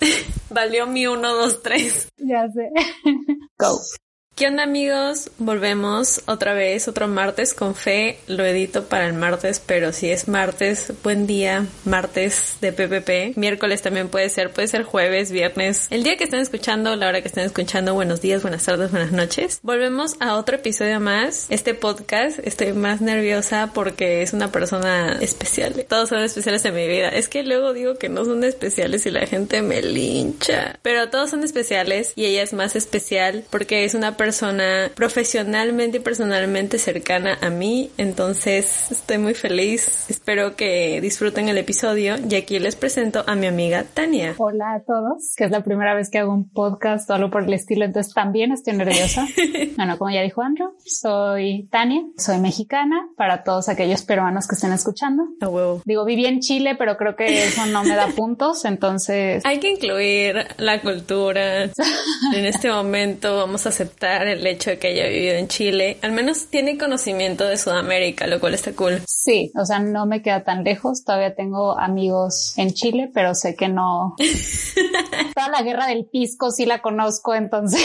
Valió mi 1, 2, 3. Ya sé. Go. ¿Qué onda amigos? Volvemos otra vez, otro martes con fe. Lo edito para el martes, pero si es martes, buen día, martes de PPP. Miércoles también puede ser, puede ser jueves, viernes. El día que estén escuchando, la hora que estén escuchando, buenos días, buenas tardes, buenas noches. Volvemos a otro episodio más. Este podcast, estoy más nerviosa porque es una persona especial. Todos son especiales en mi vida. Es que luego digo que no son especiales y la gente me lincha. Pero todos son especiales y ella es más especial porque es una persona persona profesionalmente y personalmente cercana a mí, entonces estoy muy feliz. Espero que disfruten el episodio y aquí les presento a mi amiga Tania. Hola a todos, que es la primera vez que hago un podcast o algo por el estilo, entonces también estoy nerviosa. bueno, como ya dijo Andrew, soy Tania, soy mexicana para todos aquellos peruanos que estén escuchando. A huevo. Digo, viví en Chile, pero creo que eso no me da puntos, entonces... Hay que incluir la cultura. en este momento vamos a aceptar el hecho de que haya vivido en Chile. Al menos tiene conocimiento de Sudamérica, lo cual está cool. Sí, o sea, no me queda tan lejos. Todavía tengo amigos en Chile, pero sé que no. Toda la guerra del pisco sí la conozco, entonces.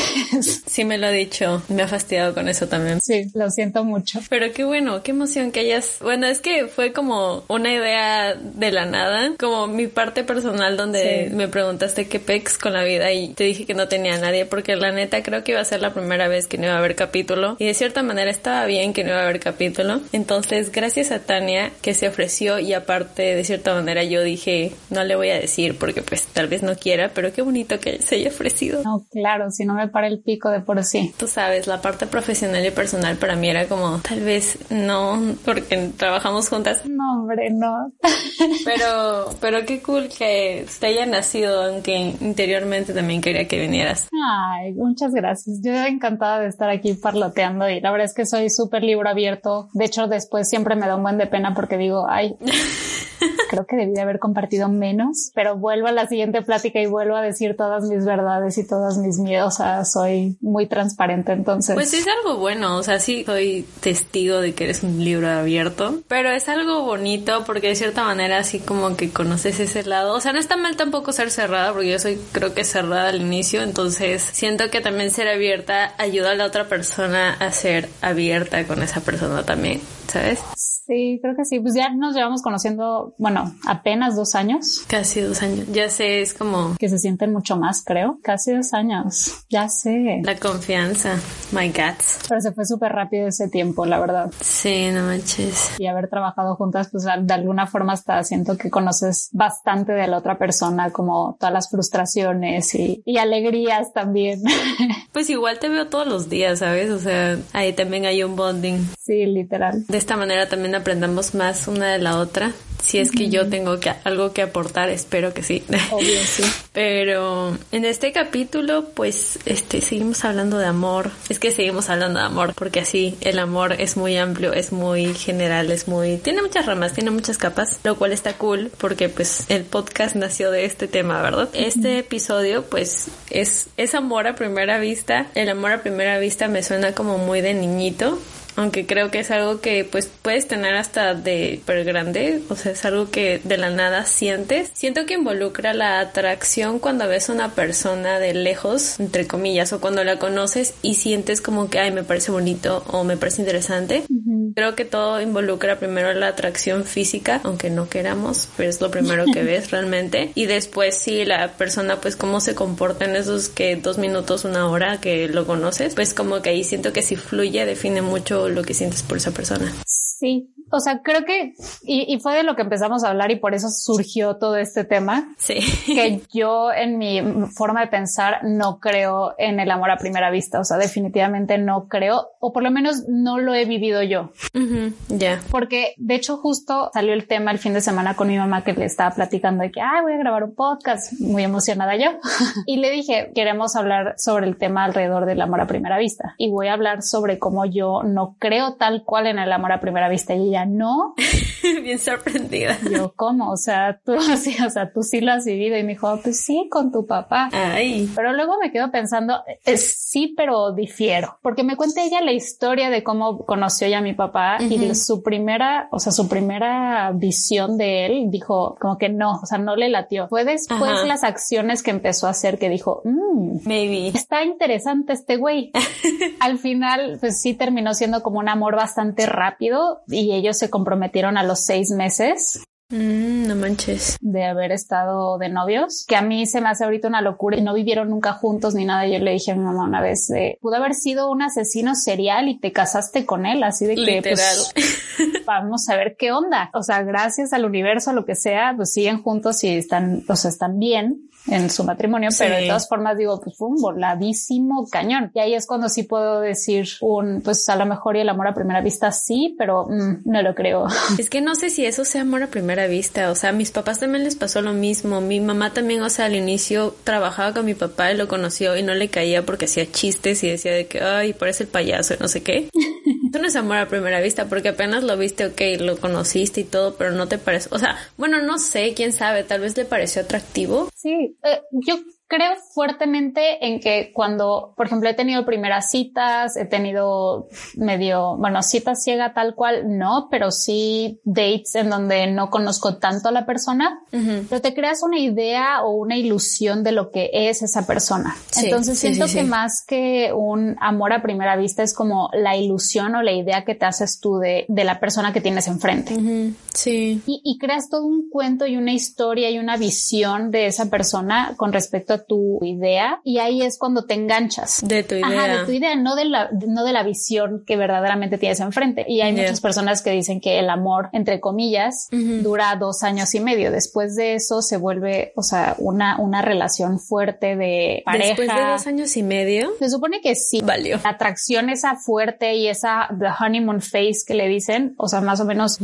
Sí, me lo ha dicho. Me ha fastidiado con eso también. Sí, lo siento mucho. Pero qué bueno, qué emoción que hayas. Bueno, es que fue como una idea de la nada, como mi parte personal donde me preguntaste qué pex con la vida y te dije que no tenía a nadie porque la neta creo que iba a ser la primera vez que no iba a haber capítulo y de cierta manera estaba bien que no iba a haber capítulo. Entonces, gracias a Tania que se ofreció y aparte de cierta manera yo dije, no le voy a decir porque pues tal vez no quiera, pero qué bonito que se haya ofrecido. No, claro, si no me para el pico de por sí. Tú sabes, la parte profesional y personal para mí era como, tal vez no, porque trabajamos juntas. No, hombre, no. pero, pero qué cool que te haya nacido, aunque interiormente también quería que vinieras. Ay, muchas gracias. Yo encantada de estar aquí parloteando y la verdad es que soy súper libro abierto. De hecho, después siempre me da un buen de pena porque digo, ay, creo que debí de haber compartido menos, pero vuelvo a la siguiente plática y vuelvo a decir todas mis verdades y todas mis miedos. O sea, soy muy transparente entonces. Pues es algo bueno, o sea, sí soy testigo de que eres un libro abierto, pero es algo bonito porque de cierta manera así como que conoces ese lado. O sea, no está mal tampoco ser cerrada porque yo soy creo que cerrada al inicio, entonces siento que también ser abierta ayuda a la otra persona a ser abierta con esa persona también, ¿sabes? Sí, creo que sí. Pues ya nos llevamos conociendo, bueno, apenas dos años. Casi dos años. Ya sé, es como... Que se sienten mucho más, creo. Casi dos años. Ya sé. La confianza. My guts. Pero se fue súper rápido ese tiempo, la verdad. Sí, no manches. Y haber trabajado juntas, pues de alguna forma hasta siento que conoces bastante de la otra persona, como todas las frustraciones y, y alegrías también. Pues igual te veo todos los días, ¿sabes? O sea, ahí también hay un bonding. Sí, literal. De esta manera también aprendamos más una de la otra. Si es que yo tengo que, algo que aportar, espero que sí. Obvio, sí. Pero en este capítulo, pues, este, seguimos hablando de amor. Es que seguimos hablando de amor, porque así el amor es muy amplio, es muy general, es muy, tiene muchas ramas, tiene muchas capas, lo cual está cool, porque pues el podcast nació de este tema, ¿verdad? Este episodio, pues, es, es amor a primera vista. El amor a primera vista me suena como muy de niñito, aunque creo que es algo que pues puedes tener hasta de per grande, o sea, es algo que de la nada sientes. Siento que involucra la atracción cuando ves a una persona de lejos, entre comillas, o cuando la conoces y sientes como que, ay, me parece bonito o me parece interesante. Creo que todo involucra primero la atracción física, aunque no queramos, pero es lo primero que ves realmente. Y después sí, la persona pues cómo se comporta en esos que dos minutos, una hora que lo conoces, pues como que ahí siento que si fluye define mucho lo que sientes por esa persona. Sí, o sea, creo que, y, y, fue de lo que empezamos a hablar y por eso surgió todo este tema. Sí. Que yo en mi forma de pensar no creo en el amor a primera vista, o sea, definitivamente no creo, o por lo menos no lo he vivido yo. Ya. Porque de hecho justo salió el tema el fin de semana con mi mamá que le estaba platicando de que, ay, voy a grabar un podcast, muy emocionada yo. y le dije, queremos hablar sobre el tema alrededor del amor a primera vista y voy a hablar sobre cómo yo no creo tal cual en el amor a primera vista y ella no. Bien sorprendida. Yo, ¿cómo? O sea, tú sí, o sea, tú sí lo has vivido y me dijo, pues sí, con tu papá. Ay. Pero luego me quedo pensando, eh, sí, pero difiero, porque me cuenta ella la historia de cómo conoció ya a mi papá y su primera, o sea, su primera visión de él dijo como que no, o sea, no le latió. Fue después las acciones que empezó a hacer que dijo, mmm, maybe está interesante este güey. Al final, pues sí terminó siendo como un amor bastante rápido y ellos se comprometieron a los seis meses. Mm, no manches. De haber estado de novios, que a mí se me hace ahorita una locura y no vivieron nunca juntos ni nada. Yo le dije a mi mamá una vez, eh, pudo haber sido un asesino serial y te casaste con él, así de que pues, vamos a ver qué onda. O sea, gracias al universo, a lo que sea, pues siguen juntos y están, o sea, están bien en su matrimonio, pero de todas formas digo, pues fue un voladísimo cañón. Y ahí es cuando sí puedo decir un, pues a lo mejor y el amor a primera vista sí, pero mm, no lo creo. Es que no sé si eso sea amor a primera vista. O sea, a mis papás también les pasó lo mismo. Mi mamá también, o sea, al inicio trabajaba con mi papá y lo conoció y no le caía porque hacía chistes y decía de que, ay, parece el payaso y no sé qué. Eso no es amor a primera vista porque apenas lo viste, ok, lo conociste y todo, pero no te parece, o sea, bueno, no sé, quién sabe, tal vez le pareció atractivo. Sí, eh, yo creo fuertemente en que cuando, por ejemplo, he tenido primeras citas, he tenido medio, bueno, citas ciega tal cual, no, pero sí dates en donde no conozco tanto a la persona, pero te creas una idea o una ilusión de lo que es esa persona. Entonces siento que más que un amor a primera vista es como la ilusión o la idea que te haces tú de, de la persona que tienes enfrente. Sí. Y, y creas todo un cuento y una historia y una visión de esa persona con respecto a tu idea y ahí es cuando te enganchas. De tu idea. Ajá, de tu idea, no de la, no de la visión que verdaderamente tienes enfrente. Y hay muchas personas que dicen que el amor, entre comillas, dura dos años y medio. Después de eso se vuelve, o sea, una, una relación fuerte de pareja. Después de dos años y medio. Se supone que sí. Valió. La atracción esa fuerte y esa the honeymoon phase que le dicen, o sea, más o menos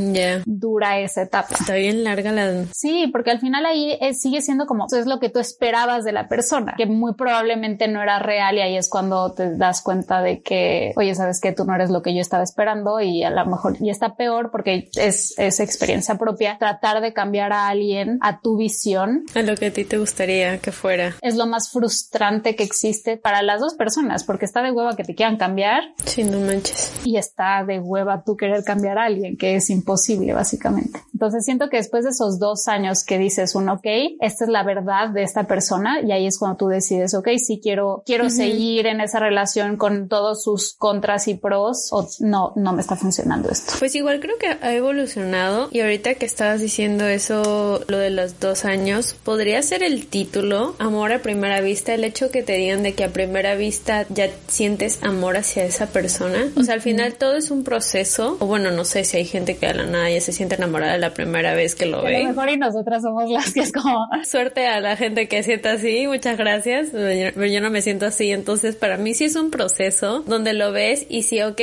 dura esa etapa. Está bien larga la. Sí, porque al final ahí sigue siendo como, es lo que tú esperabas de la persona, que muy probablemente no era real y ahí es cuando te das cuenta de que, oye, sabes que tú no eres lo que yo estaba esperando y a lo mejor y está peor porque es, es experiencia propia. Tratar de cambiar a alguien a tu visión. A lo que a ti te gustaría que fuera. Es lo más frustrante que existe para las dos personas porque está de hueva que te quieran cambiar. Sí, no manches. Y está de hueva tú querer cambiar a alguien que es imposible básicamente. Entonces siento que después de esos dos años que dices un ok, esta es la verdad de esta persona y ahí es cuando tú decides, ok, si quiero, quiero seguir en esa relación con todos sus contras y pros o no, no me está funcionando esto. Pues igual creo que ha evolucionado y ahorita que estabas diciendo eso, lo de los dos años, podría ser el título, amor a primera vista, el hecho que te digan de que a primera vista ya sientes amor hacia esa persona. O sea, al final todo es un proceso, o bueno, no sé si hay gente que a la nada ya se siente enamorada la primera vez que lo ve. A lo mejor y nosotras somos las que es como... Suerte a la gente que sienta así, muchas gracias, pero yo no me siento así, entonces para mí sí es un proceso donde lo ves y sí, ok,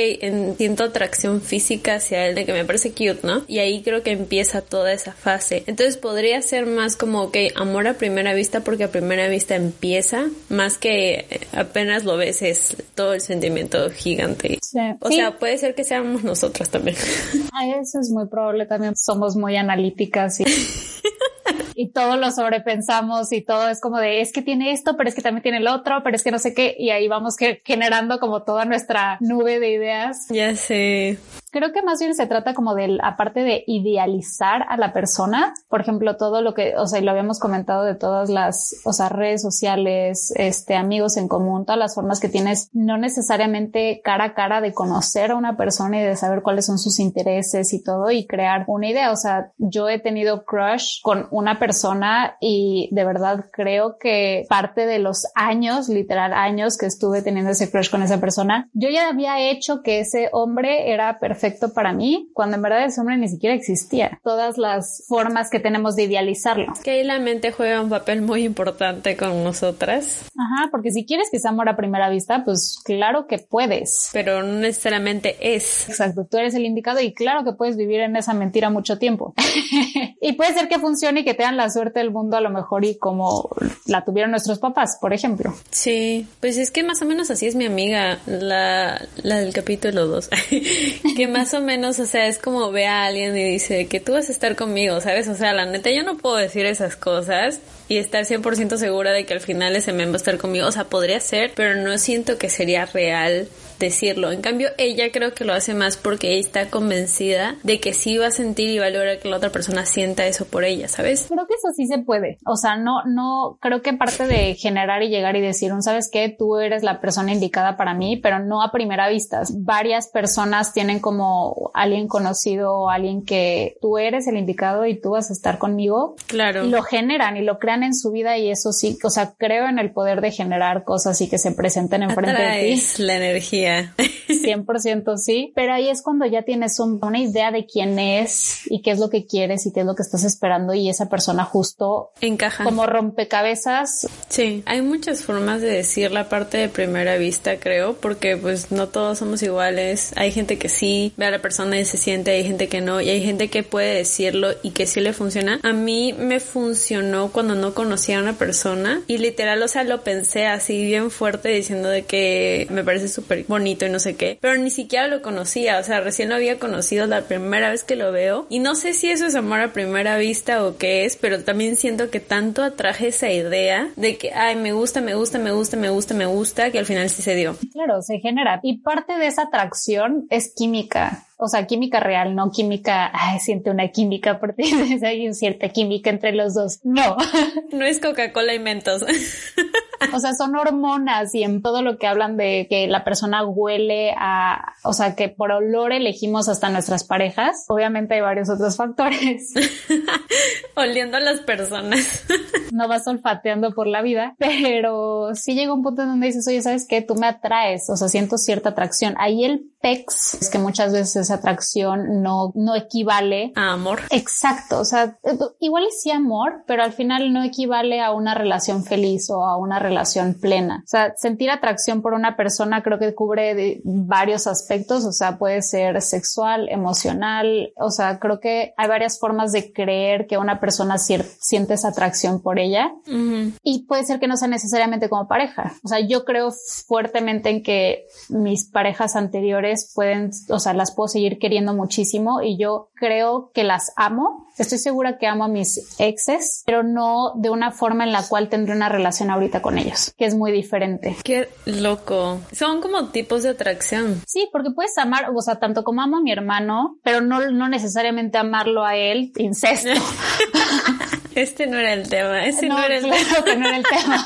siento atracción física hacia él de que me parece cute, ¿no? Y ahí creo que empieza toda esa fase. Entonces podría ser más como, ok, amor a primera vista porque a primera vista empieza, más que apenas lo ves es todo el sentimiento gigante. O sea, puede ser que seamos nosotras también. eso es muy probable también. Somos muy analíticas y y todo lo sobrepensamos y todo es como de es que tiene esto, pero es que también tiene el otro, pero es que no sé qué. Y ahí vamos generando como toda nuestra nube de ideas. Ya sé. Creo que más bien se trata como de, aparte de idealizar a la persona, por ejemplo, todo lo que, o sea, y lo habíamos comentado de todas las, o sea, redes sociales, este, amigos en común, todas las formas que tienes, no necesariamente cara a cara de conocer a una persona y de saber cuáles son sus intereses y todo y crear una idea. O sea, yo he tenido crush con una persona y de verdad creo que parte de los años, literal años que estuve teniendo ese crush con esa persona, yo ya había hecho que ese hombre era perfecto perfecto para mí, cuando en verdad ese hombre ni siquiera existía. Todas las formas que tenemos de idealizarlo. Que ahí la mente juega un papel muy importante con nosotras. Ajá, porque si quieres que sea amor a primera vista, pues claro que puedes. Pero no necesariamente es. Exacto, tú eres el indicado y claro que puedes vivir en esa mentira mucho tiempo. y puede ser que funcione y que te dan la suerte del mundo a lo mejor y como la tuvieron nuestros papás, por ejemplo. Sí, pues es que más o menos así es mi amiga, la, la del capítulo 2, que más o menos, o sea, es como ve a alguien y dice que tú vas a estar conmigo, ¿sabes? O sea, la neta, yo no puedo decir esas cosas y estar 100% segura de que al final ese men va a estar conmigo. O sea, podría ser, pero no siento que sería real decirlo. En cambio, ella creo que lo hace más porque ella está convencida de que sí va a sentir y va a lograr que la otra persona sienta eso por ella, ¿sabes? Creo que eso sí se puede. O sea, no, no, creo que parte de generar y llegar y decir, un sabes qué, tú eres la persona indicada para mí, pero no a primera vista. Varias personas tienen como alguien conocido o alguien que tú eres el indicado y tú vas a estar conmigo. Claro. Y lo generan y lo crean en su vida y eso sí, o sea, creo en el poder de generar cosas y que se presenten enfrente de ti. la energía 100% sí, pero ahí es cuando ya tienes una idea de quién es y qué es lo que quieres y qué es lo que estás esperando y esa persona justo encaja como rompecabezas. Sí, hay muchas formas de decir la parte de primera vista, creo, porque pues no todos somos iguales. Hay gente que sí ve a la persona y se siente, hay gente que no y hay gente que puede decirlo y que sí le funciona. A mí me funcionó cuando no conocía a una persona y literal, o sea, lo pensé así bien fuerte diciendo de que me parece súper bonito y no sé qué, pero ni siquiera lo conocía, o sea, recién lo había conocido la primera vez que lo veo y no sé si eso es amor a primera vista o qué es, pero también siento que tanto atraje esa idea de que, ay, me gusta, me gusta, me gusta, me gusta, me gusta, que al final sí se dio. Claro, se genera. Y parte de esa atracción es química o sea, química real, no química, ay, siente una química porque hay cierta química entre los dos. No. No es Coca-Cola y Mentos. O sea, son hormonas y en todo lo que hablan de que la persona huele a, o sea, que por olor elegimos hasta nuestras parejas. Obviamente hay varios otros factores. Oliendo a las personas. No vas olfateando por la vida, pero sí llega un punto en donde dices, oye, ¿sabes qué? Tú me atraes, o sea, siento cierta atracción. Ahí el PEX es que muchas veces esa atracción no, no equivale a amor. Exacto. O sea, igual es sí amor, pero al final no equivale a una relación feliz o a una relación plena. O sea, sentir atracción por una persona creo que cubre varios aspectos, o sea, puede ser sexual, emocional, o sea, creo que hay varias formas de creer que una persona siente esa atracción por ella y puede ser que no sea necesariamente como pareja. O sea, yo creo fuertemente en que mis parejas anteriores pueden, o sea, las puedo seguir queriendo muchísimo y yo creo que las amo. Estoy segura que amo a mis exes, pero no de una forma en la cual tendré una relación ahorita con ellos, que es muy diferente. Qué loco. Son como tipos de atracción. Sí, porque puedes amar, o sea, tanto como amo a mi hermano, pero no, no necesariamente amarlo a él, incesto. este no era el tema, ese no, era el claro que no era el tema.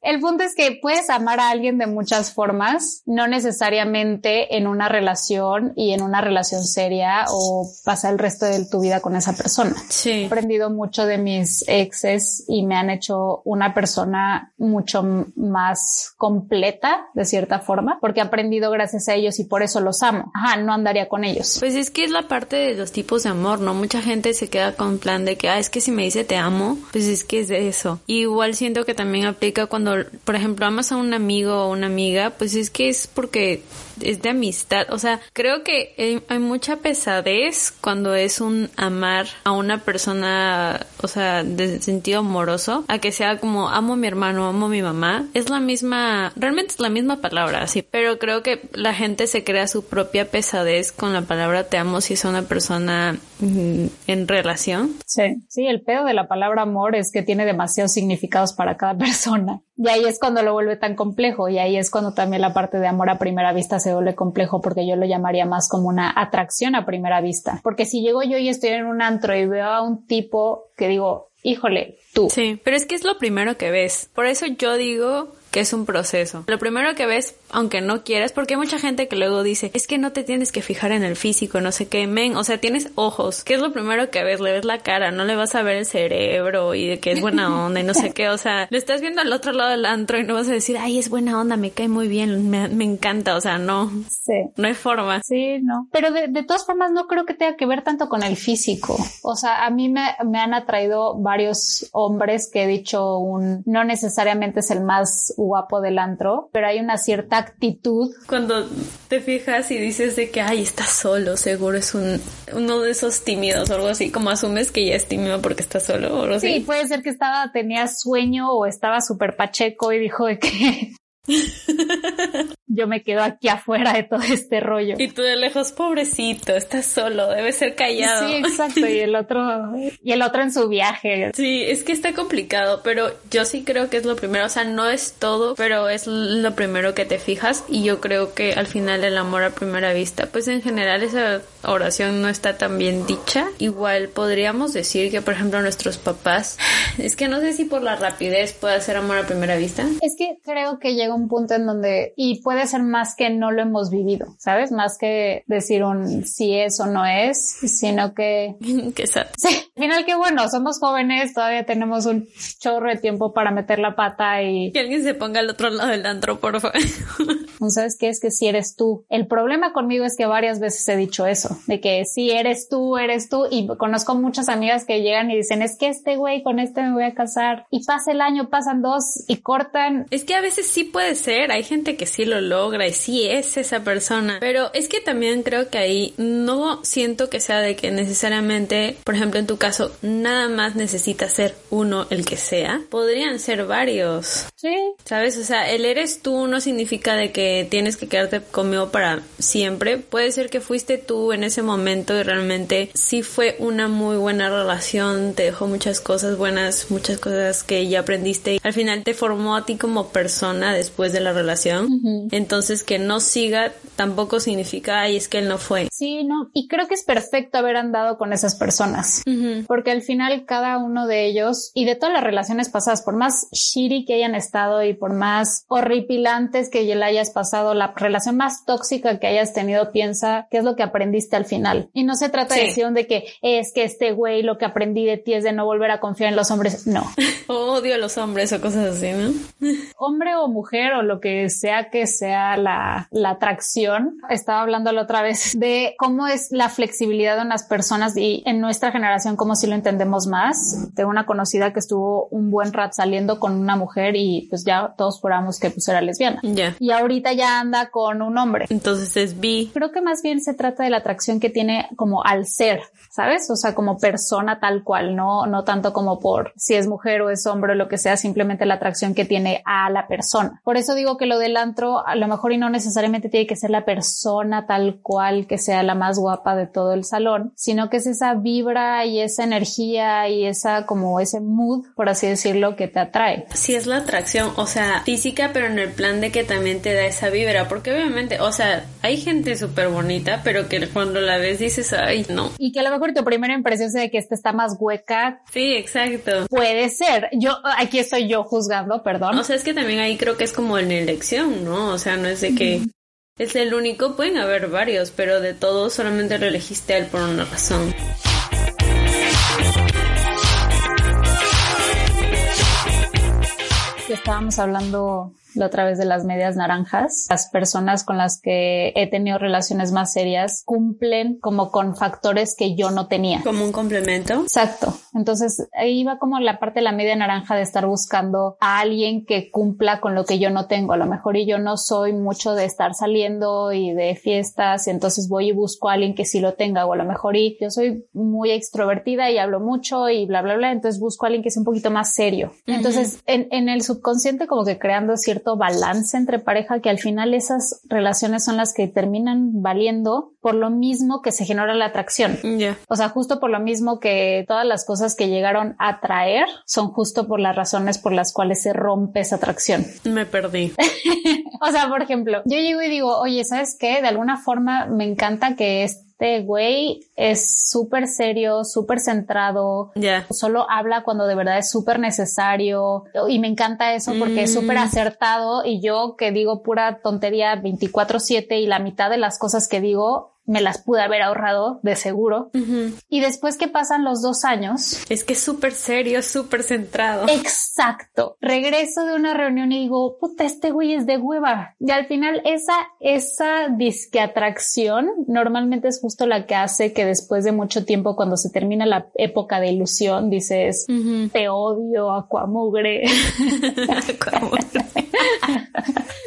El punto es que puedes amar a alguien de muchas formas, no necesariamente en una relación y en una relación seria o pasar el resto de tu vida con esa persona. Sí. He aprendido mucho de mis exes y me han hecho una persona mucho más completa de cierta forma porque he aprendido gracias a ellos y por eso los amo. Ajá, no andaría con ellos. Pues es que es la parte de los tipos de amor, ¿no? Mucha gente se queda con plan de que, ah, es que si me dice te amo, pues es que es eso. igual siento que también aplica cuando por ejemplo, amas a un amigo o una amiga, pues es que es porque es de amistad. O sea, creo que hay, mucha pesadez cuando es un amar a una persona, o sea, de sentido amoroso, a que sea como amo a mi hermano, amo a mi mamá. Es la misma, realmente es la misma palabra, sí, pero creo que la gente se crea su propia pesadez con la palabra te amo si es una persona mm, en relación. Sí, sí, el pedo de la palabra amor es que tiene demasiados significados para cada persona. Y ahí es cuando lo vuelve tan complejo y ahí es cuando también la parte de amor a primera vista se vuelve complejo porque yo lo llamaría más como una atracción a primera vista. Porque si llego yo y estoy en un antro y veo a un tipo que digo, híjole, tú. Sí, pero es que es lo primero que ves. Por eso yo digo que es un proceso. Lo primero que ves, aunque no quieras, porque hay mucha gente que luego dice, es que no te tienes que fijar en el físico, no sé qué, men, o sea, tienes ojos, ¿qué es lo primero que ves? Le ves la cara, no le vas a ver el cerebro y de que es buena onda y no sé qué, o sea, le estás viendo al otro lado del antro y no vas a decir, ay, es buena onda, me cae muy bien, me, me encanta, o sea, no. Sí. No hay forma. Sí, no. Pero de, de, todas formas no creo que tenga que ver tanto con el físico. O sea, a mí me, me han atraído varios hombres que he dicho un, no necesariamente es el más guapo del antro, pero hay una cierta actitud. Cuando te fijas y dices de que, ay, está solo, seguro es un, uno de esos tímidos o algo así, como asumes que ya es tímido porque está solo o algo así. Sí, puede ser que estaba, tenía sueño o estaba súper pacheco y dijo de que yo me quedo aquí afuera de todo este rollo. Y tú de lejos, pobrecito, estás solo, debe ser callado. Sí, exacto. Y el otro, y el otro en su viaje. Sí, es que está complicado, pero yo sí creo que es lo primero. O sea, no es todo, pero es lo primero que te fijas. Y yo creo que al final el amor a primera vista, pues en general esa oración no está tan bien dicha. Igual podríamos decir que, por ejemplo, nuestros papás, es que no sé si por la rapidez puede ser amor a primera vista. Es que creo que llega un punto en donde, y puede ser más que no lo hemos vivido, ¿sabes? Más que decir un si es o no es, sino que... que sí, al final que bueno, somos jóvenes, todavía tenemos un chorro de tiempo para meter la pata y... Que alguien se ponga al otro lado del antro, por favor. ¿Sabes qué? Es que si eres tú. El problema conmigo es que varias veces he dicho eso, de que si eres tú, eres tú, y conozco muchas amigas que llegan y dicen, es que este güey con este me voy a casar, y pasa el año, pasan dos y cortan. Es que a veces sí puede ser, hay gente que sí lo logra y sí es esa persona, pero es que también creo que ahí no siento que sea de que necesariamente, por ejemplo en tu caso, nada más necesita ser uno el que sea, podrían ser varios. Sí. ¿Sabes? O sea, el eres tú no significa de que tienes que quedarte conmigo para siempre, puede ser que fuiste tú en ese momento y realmente sí fue una muy buena relación, te dejó muchas cosas buenas, muchas cosas que ya aprendiste y al final te formó a ti como persona después de la relación. Entonces que no siga tampoco significa, ay, es que él no fue. Sí, no. Y creo que es perfecto haber andado con esas personas. Porque al final cada uno de ellos y de todas las relaciones pasadas, por más shitty que hayan estado y por más horripilantes que le hayas pasado, la relación más tóxica que hayas tenido, piensa qué es lo que aprendiste al final. Y no se trata de decir de que es que este güey lo que aprendí de ti es de no volver a confiar en los hombres. No. Odio a los hombres o cosas así, ¿no? Hombre o mujer o lo que sea que sea la, la atracción. Estaba hablando la otra vez de cómo es la flexibilidad de unas personas y en nuestra generación cómo si lo entendemos más. Tengo una conocida que estuvo un buen rato saliendo con una mujer y pues ya todos juramos que pues era lesbiana. Ya. Y ahorita ya anda con un hombre. Entonces es bi. Creo que más bien se trata de la atracción que tiene como al ser, ¿sabes? O sea, como persona tal cual, no, no tanto como por si es mujer o es hombre o lo que sea, simplemente la atracción que tiene a la persona. Por eso digo que lo del antro a lo mejor y no necesariamente tiene que ser la persona tal cual que sea la más guapa de todo el salón, sino que es esa vibra y esa energía y esa como ese mood, por así decirlo, que te atrae. Sí, es la atracción, o sea, física, pero en el plan de que también te da esa vibra, porque obviamente, o sea, hay gente súper bonita, pero que cuando la ves dices, ay, no. Y que a lo mejor tu primera impresión es de que esta está más hueca. Sí, exacto. Puede ser. Yo, aquí estoy yo juzgando, perdón. O sea, es que también ahí creo que es como en elección, ¿no? O sea, no es de que es el único, pueden haber varios, pero de todos solamente lo elegiste a él por una razón. Estábamos hablando la otra vez de las medias naranjas. Las personas con las que he tenido relaciones más serias cumplen como con factores que yo no tenía. Como un complemento. Exacto. Entonces ahí va como la parte de la media naranja de estar buscando a alguien que cumpla con lo que yo no tengo. A lo mejor y yo no soy mucho de estar saliendo y de fiestas y entonces voy y busco a alguien que sí lo tenga o a lo mejor y yo soy muy extrovertida y hablo mucho y bla, bla, bla. Entonces busco a alguien que sea un poquito más serio. Entonces en, en el subconsciente como que creando cierto balance entre pareja que al final esas relaciones son las que terminan valiendo por lo mismo que se genera la atracción. O sea, justo por lo mismo que todas las cosas que llegaron a traer son justo por las razones por las cuales se rompe esa atracción. Me perdí. o sea, por ejemplo, yo llego y digo, oye, ¿sabes qué? De alguna forma me encanta que es este güey es súper serio, súper centrado, Ya. solo habla cuando de verdad es súper necesario y me encanta eso porque es súper Mm. acertado y yo que digo pura tontería 24/7 y la mitad de las cosas que digo me las pude haber ahorrado de seguro. Y después que pasan los dos años, Es que es súper serio, súper centrado. Exacto. Regreso de una reunión y digo, puta, este güey es de hueva. Y al final esa, esa disque atracción normalmente es justo la que hace que después de mucho tiempo, cuando se termina la época de ilusión, dices, te odio, aquamugre. Como-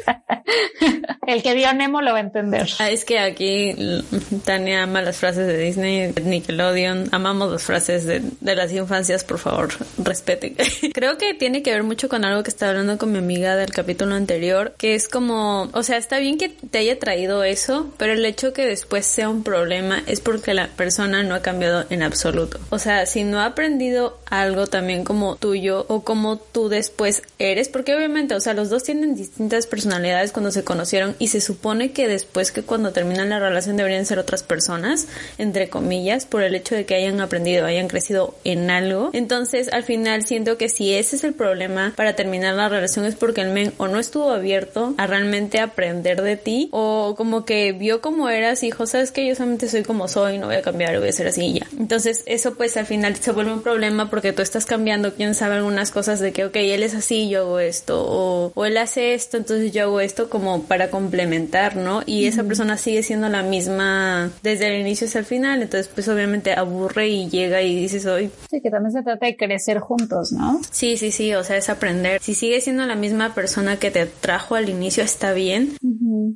El que vio Nemo lo va a entender. Ah, es que aquí Tania ama las frases de Disney, Nickelodeon, amamos las frases de, las infancias, por favor, respeten. Creo que tiene que ver mucho con algo que estaba hablando con mi amiga del capítulo anterior, que es como, o sea, está bien que te haya traído eso, pero el hecho que después sea un problema es porque la persona no ha cambiado en absoluto. O sea, si no ha aprendido algo también como tuyo o como tú después eres, porque obviamente, o sea, los dos tienen distintas personalidades cuando se conocieron y se supone que después que cuando terminan la relación deberían ser otras personas, entre comillas, por el hecho de que hayan aprendido, hayan crecido en algo. Entonces, al final siento que si ese es el problema para terminar la relación es porque el men o no estuvo abierto a realmente aprender de ti o como que vio cómo eras y dijo, sabes que yo solamente soy como soy, no voy a cambiar, voy a ser así y ya. Entonces, eso pues al final se vuelve un problema porque tú estás cambiando, quién sabe algunas cosas de que, ok, él es así, yo hago esto, o, o él hace esto, entonces yo hago esto como para complementar, ¿no? Y esa persona sigue siendo la misma desde el inicio hasta el final, entonces pues obviamente aburre y llega y dices, hoy Sí, que también se trata de crecer juntos, ¿no? Sí, sí, sí, o sea, es aprender. Si sigue siendo la misma persona que te trajo al inicio, está bien,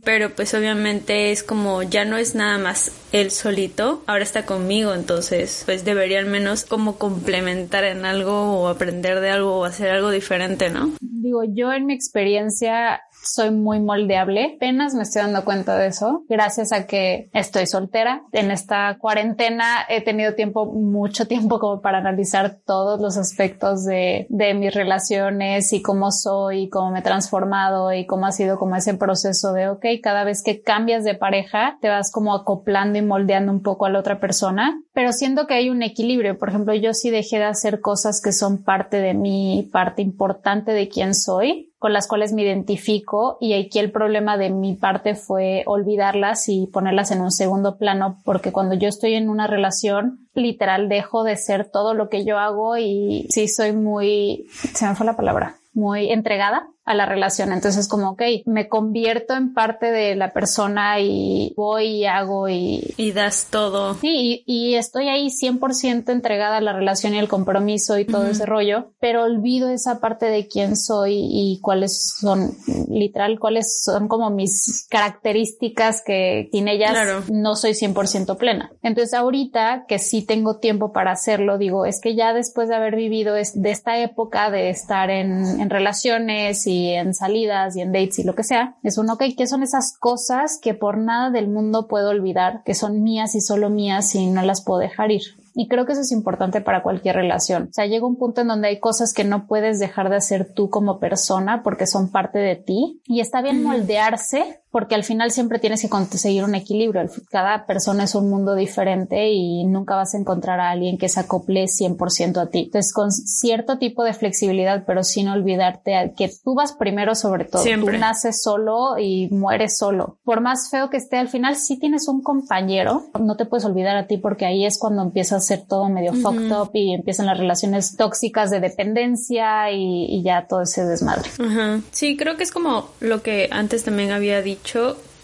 pero pues obviamente es como ya no es nada más él solito, ahora está conmigo, entonces pues debería al menos como complementar en algo o aprender de algo o hacer algo diferente, ¿no? Digo, yo en mi experiencia soy muy moldeable. Apenas me estoy dando cuenta de eso, gracias a que estoy soltera. En esta cuarentena he tenido tiempo, mucho tiempo como para analizar todos los aspectos de, de mis relaciones y cómo soy, y cómo me he transformado y cómo ha sido como ese proceso de, ok, cada vez que cambias de pareja, te vas como acoplando y moldeando un poco a la otra persona, pero siento que hay un equilibrio. Por ejemplo, yo sí dejé de hacer cosas que son parte de mí, parte importante de quién soy con las cuales me identifico y aquí el problema de mi parte fue olvidarlas y ponerlas en un segundo plano porque cuando yo estoy en una relación literal dejo de ser todo lo que yo hago y sí soy muy, se me fue la palabra, muy entregada a la relación. Entonces como, ok, me convierto en parte de la persona y voy y hago y... Y das todo. Sí, y, y estoy ahí 100% entregada a la relación y el compromiso y todo ese rollo, pero olvido esa parte de quién soy y cuáles son, literal, cuáles son como mis características que sin ellas Claro. no soy 100% plena. Entonces ahorita que sí tengo tiempo para hacerlo, digo, es que ya después de haber vivido es- de esta época de estar en, en relaciones y en salidas y en dates y lo que sea, es un ok, ¿qué son esas cosas que por nada del mundo puedo olvidar, que son mías y solo mías y no las puedo dejar ir? Y creo que eso es importante para cualquier relación. O sea, llega un punto en donde hay cosas que no puedes dejar de hacer tú como persona porque son parte de ti. Y está bien moldearse porque al final siempre tienes que conseguir un equilibrio. Cada persona es un mundo diferente y nunca vas a encontrar a alguien que se acople 100% a ti. Entonces, con cierto tipo de flexibilidad, pero sin olvidarte a que tú vas primero sobre todo. Siempre. Tú naces solo y mueres solo. Por más feo que esté, al final si tienes un compañero, no te puedes olvidar a ti porque ahí es cuando empieza a ser todo medio fucked up y empiezan las relaciones tóxicas de dependencia y, y ya todo ese desmadre. Ajá. Sí, creo que es como lo que antes también había dicho,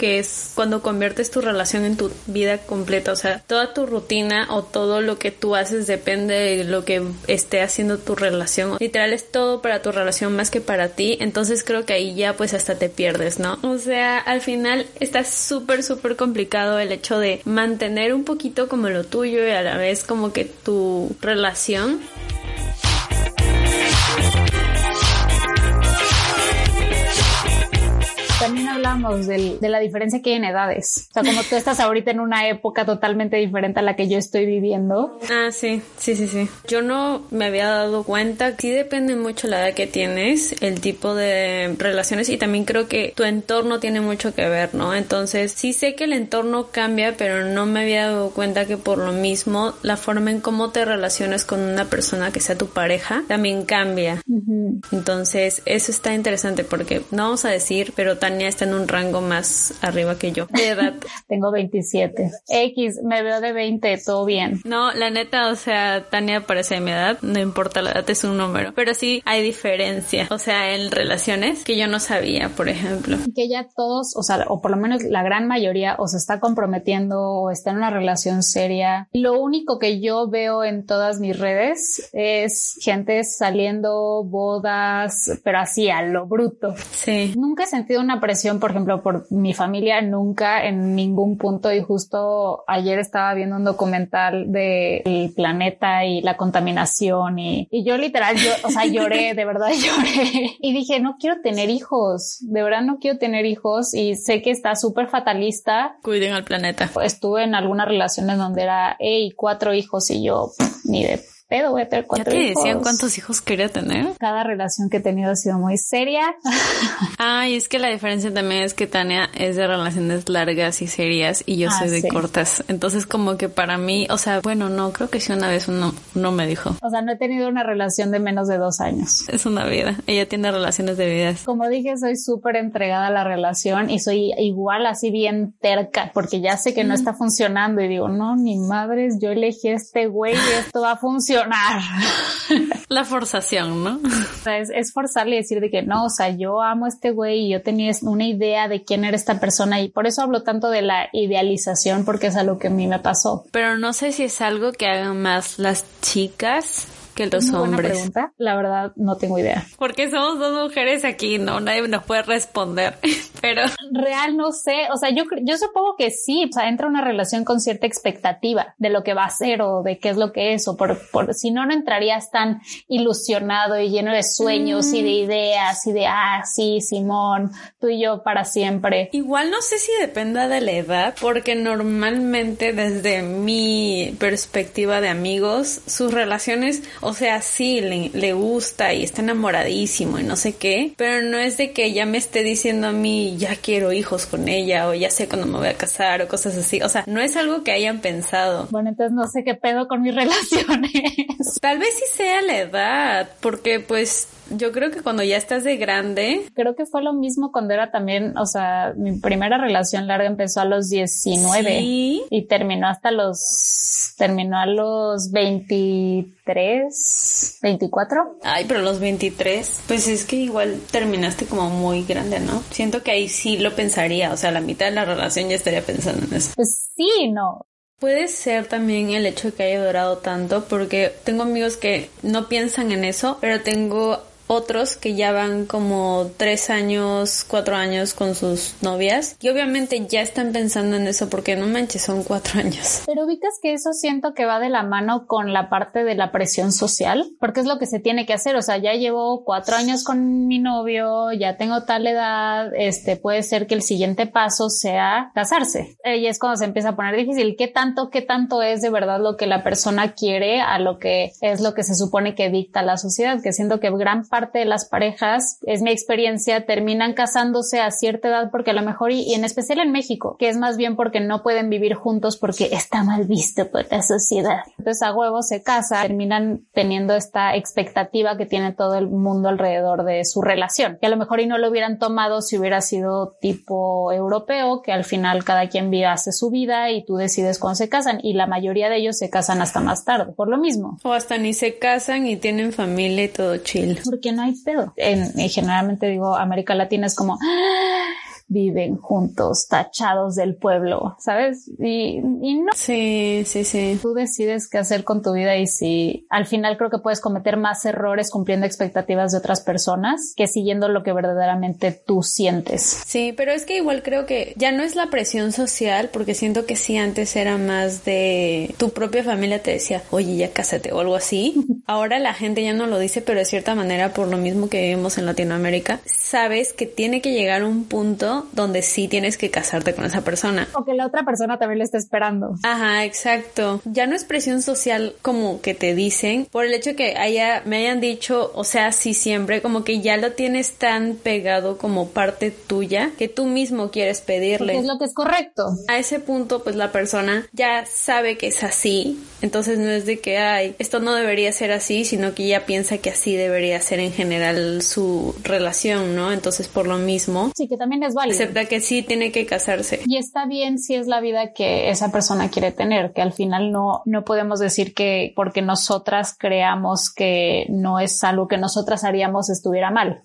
que es cuando conviertes tu relación en tu vida completa, o sea, toda tu rutina o todo lo que tú haces depende de lo que esté haciendo tu relación. Literal es todo para tu relación más que para ti, entonces creo que ahí ya pues hasta te pierdes, ¿no? O sea, al final está súper, súper complicado el hecho de mantener un poquito como lo tuyo y a la vez como que tu relación También hablábamos de la diferencia que hay en edades. O sea, como tú estás ahorita en una época totalmente diferente a la que yo estoy viviendo. Ah, sí, sí, sí, sí. Yo no me había dado cuenta. Sí depende mucho la edad que tienes, el tipo de relaciones y también creo que tu entorno tiene mucho que ver, ¿no? Entonces, sí sé que el entorno cambia, pero no me había dado cuenta que por lo mismo la forma en cómo te relacionas con una persona que sea tu pareja también cambia. Entonces, eso está interesante porque no vamos a decir, pero Tania está en un rango más arriba que yo de edad. Tengo 27. X, me veo de 20, todo bien. No, la neta, o sea, Tania parece de mi edad, no importa la edad, es un número, pero sí hay diferencia, o sea, en relaciones que yo no sabía, por ejemplo. Que ya todos, o sea, o por lo menos la gran mayoría, o se está comprometiendo o está en una relación seria. Lo único que yo veo en todas mis redes es gente saliendo, bodas, pero así a lo bruto. Sí. Nunca he sentido una presión, por ejemplo, por mi familia, nunca en ningún punto. Y justo ayer estaba viendo un documental del planeta y la contaminación y, y yo literal, yo, o sea, lloré, de verdad lloré. Y dije, no quiero tener hijos, de verdad no quiero tener hijos y sé que está súper fatalista. Cuiden al planeta. Estuve en algunas relaciones donde era, hey, cuatro hijos y yo, ni de pedo, voy a tener cuatro ¿Ya te decían cuántos hijos quería tener? Cada relación que he tenido ha sido muy seria. Ay, es que la diferencia también es que Tania es de relaciones largas y serias y yo ah, soy de cortas. Entonces como que para mí, o sea, bueno, no, creo que sí una vez uno, no me dijo. O sea, no he tenido una relación de menos de dos años. Es una vida. Ella tiene relaciones de vidas. Como dije, soy súper entregada a la relación y soy igual así bien terca porque ya sé que no mm. está funcionando y digo, no, ni madres, yo elegí este güey y esto va a funcionar La forzación, ¿no? es, es, forzarle y decir de que no, o sea, yo amo a este güey y yo tenía una idea de quién era esta persona y por eso hablo tanto de la idealización porque es algo que a mí me pasó. Pero no sé si es algo que hagan más las chicas que los Muy hombres? Buena pregunta. La verdad, no tengo idea. Porque somos dos mujeres aquí, no, nadie nos puede responder. Pero real no sé. O sea, yo, yo supongo que sí. O sea, entra una relación con cierta expectativa de lo que va a ser o de qué es lo que es. O por, por si no, no entrarías tan ilusionado y lleno de sueños y de mm. ideas y de ah, sí, Simón, tú y yo para siempre. Igual no sé si dependa de la edad, porque normalmente desde mi perspectiva de amigos, sus relaciones o sea, sí, le, gusta y está enamoradísimo y no sé qué, pero no es de que ya me esté diciendo a mí, ya quiero hijos con ella o ya sé cuándo me voy a casar o cosas así. O sea, no es algo que hayan pensado. Bueno, entonces no sé qué pedo con mis relaciones. Tal vez sí sea la edad, porque pues yo creo que cuando ya estás de grande. Creo que fue lo mismo cuando era también, o sea, mi primera relación larga empezó a los 19 y terminó hasta los, terminó a los 23, 24. Ay, pero los 23, pues es que igual terminaste como muy grande, ¿no? Siento que ahí sí lo pensaría, o sea, la mitad de la relación ya estaría pensando en eso. Pues sí, no. Puede ser también el hecho de que haya durado tanto, porque tengo amigos que no piensan en eso, pero tengo otros que ya van como tres años, cuatro años con sus novias y obviamente ya están pensando en eso porque no manches, son cuatro años. Pero ubicas que eso siento que va de la mano con la parte de la presión social, porque es lo que se tiene que hacer. O sea, ya llevo cuatro años con mi novio, ya tengo tal edad, este puede ser que el siguiente paso sea casarse. Y es cuando se empieza a poner difícil. ¿Qué tanto, qué tanto es de verdad lo que la persona quiere a lo que es lo que se supone que dicta la sociedad? Que siento que gran parte de las parejas, es mi experiencia, terminan casándose a cierta edad porque a lo mejor, y, en especial en México, que es más bien porque no pueden vivir juntos porque está mal visto por la sociedad. Entonces a huevo se casa, terminan teniendo esta expectativa que tiene todo el mundo alrededor de su relación, que a lo mejor y no lo hubieran tomado si hubiera sido tipo europeo, que al final cada quien vive, hace su vida y tú decides cuándo se casan y la mayoría de ellos se casan hasta más tarde, por lo mismo. O hasta ni se casan y tienen familia y todo chill. Porque no hay pedo. En, generalmente digo, América Latina es como, viven juntos, tachados del pueblo, ¿sabes? Y, no. Sí, sí, sí. Tú decides qué hacer con tu vida y si al final creo que puedes cometer más errores cumpliendo expectativas de otras personas que siguiendo lo que verdaderamente tú sientes. Sí, pero es que igual creo que ya no es la presión social, porque siento que sí antes era más de tu propia familia te decía, oye, ya cásate o algo así. Ahora la gente ya no lo dice, pero de cierta manera, por lo mismo que vivimos en Latinoamérica, sabes que tiene que llegar un punto momento donde sí tienes que casarte con esa persona. O que la otra persona también lo está esperando. Ajá, exacto. Ya no es presión social como que te dicen por el hecho que haya, me hayan dicho, o sea, sí siempre, como que ya lo tienes tan pegado como parte tuya que tú mismo quieres pedirle. es lo que es correcto. A ese punto, pues la persona ya sabe que es así. Entonces no es de que, ay, esto no debería ser así, sino que ya piensa que así debería ser en general su relación, ¿no? Entonces por lo mismo. Sí, que también es válido. Acepta que sí tiene que casarse. Y está bien si es la vida que esa persona quiere tener, que al final no, no podemos decir que porque nosotras creamos que no es algo que nosotras haríamos estuviera mal.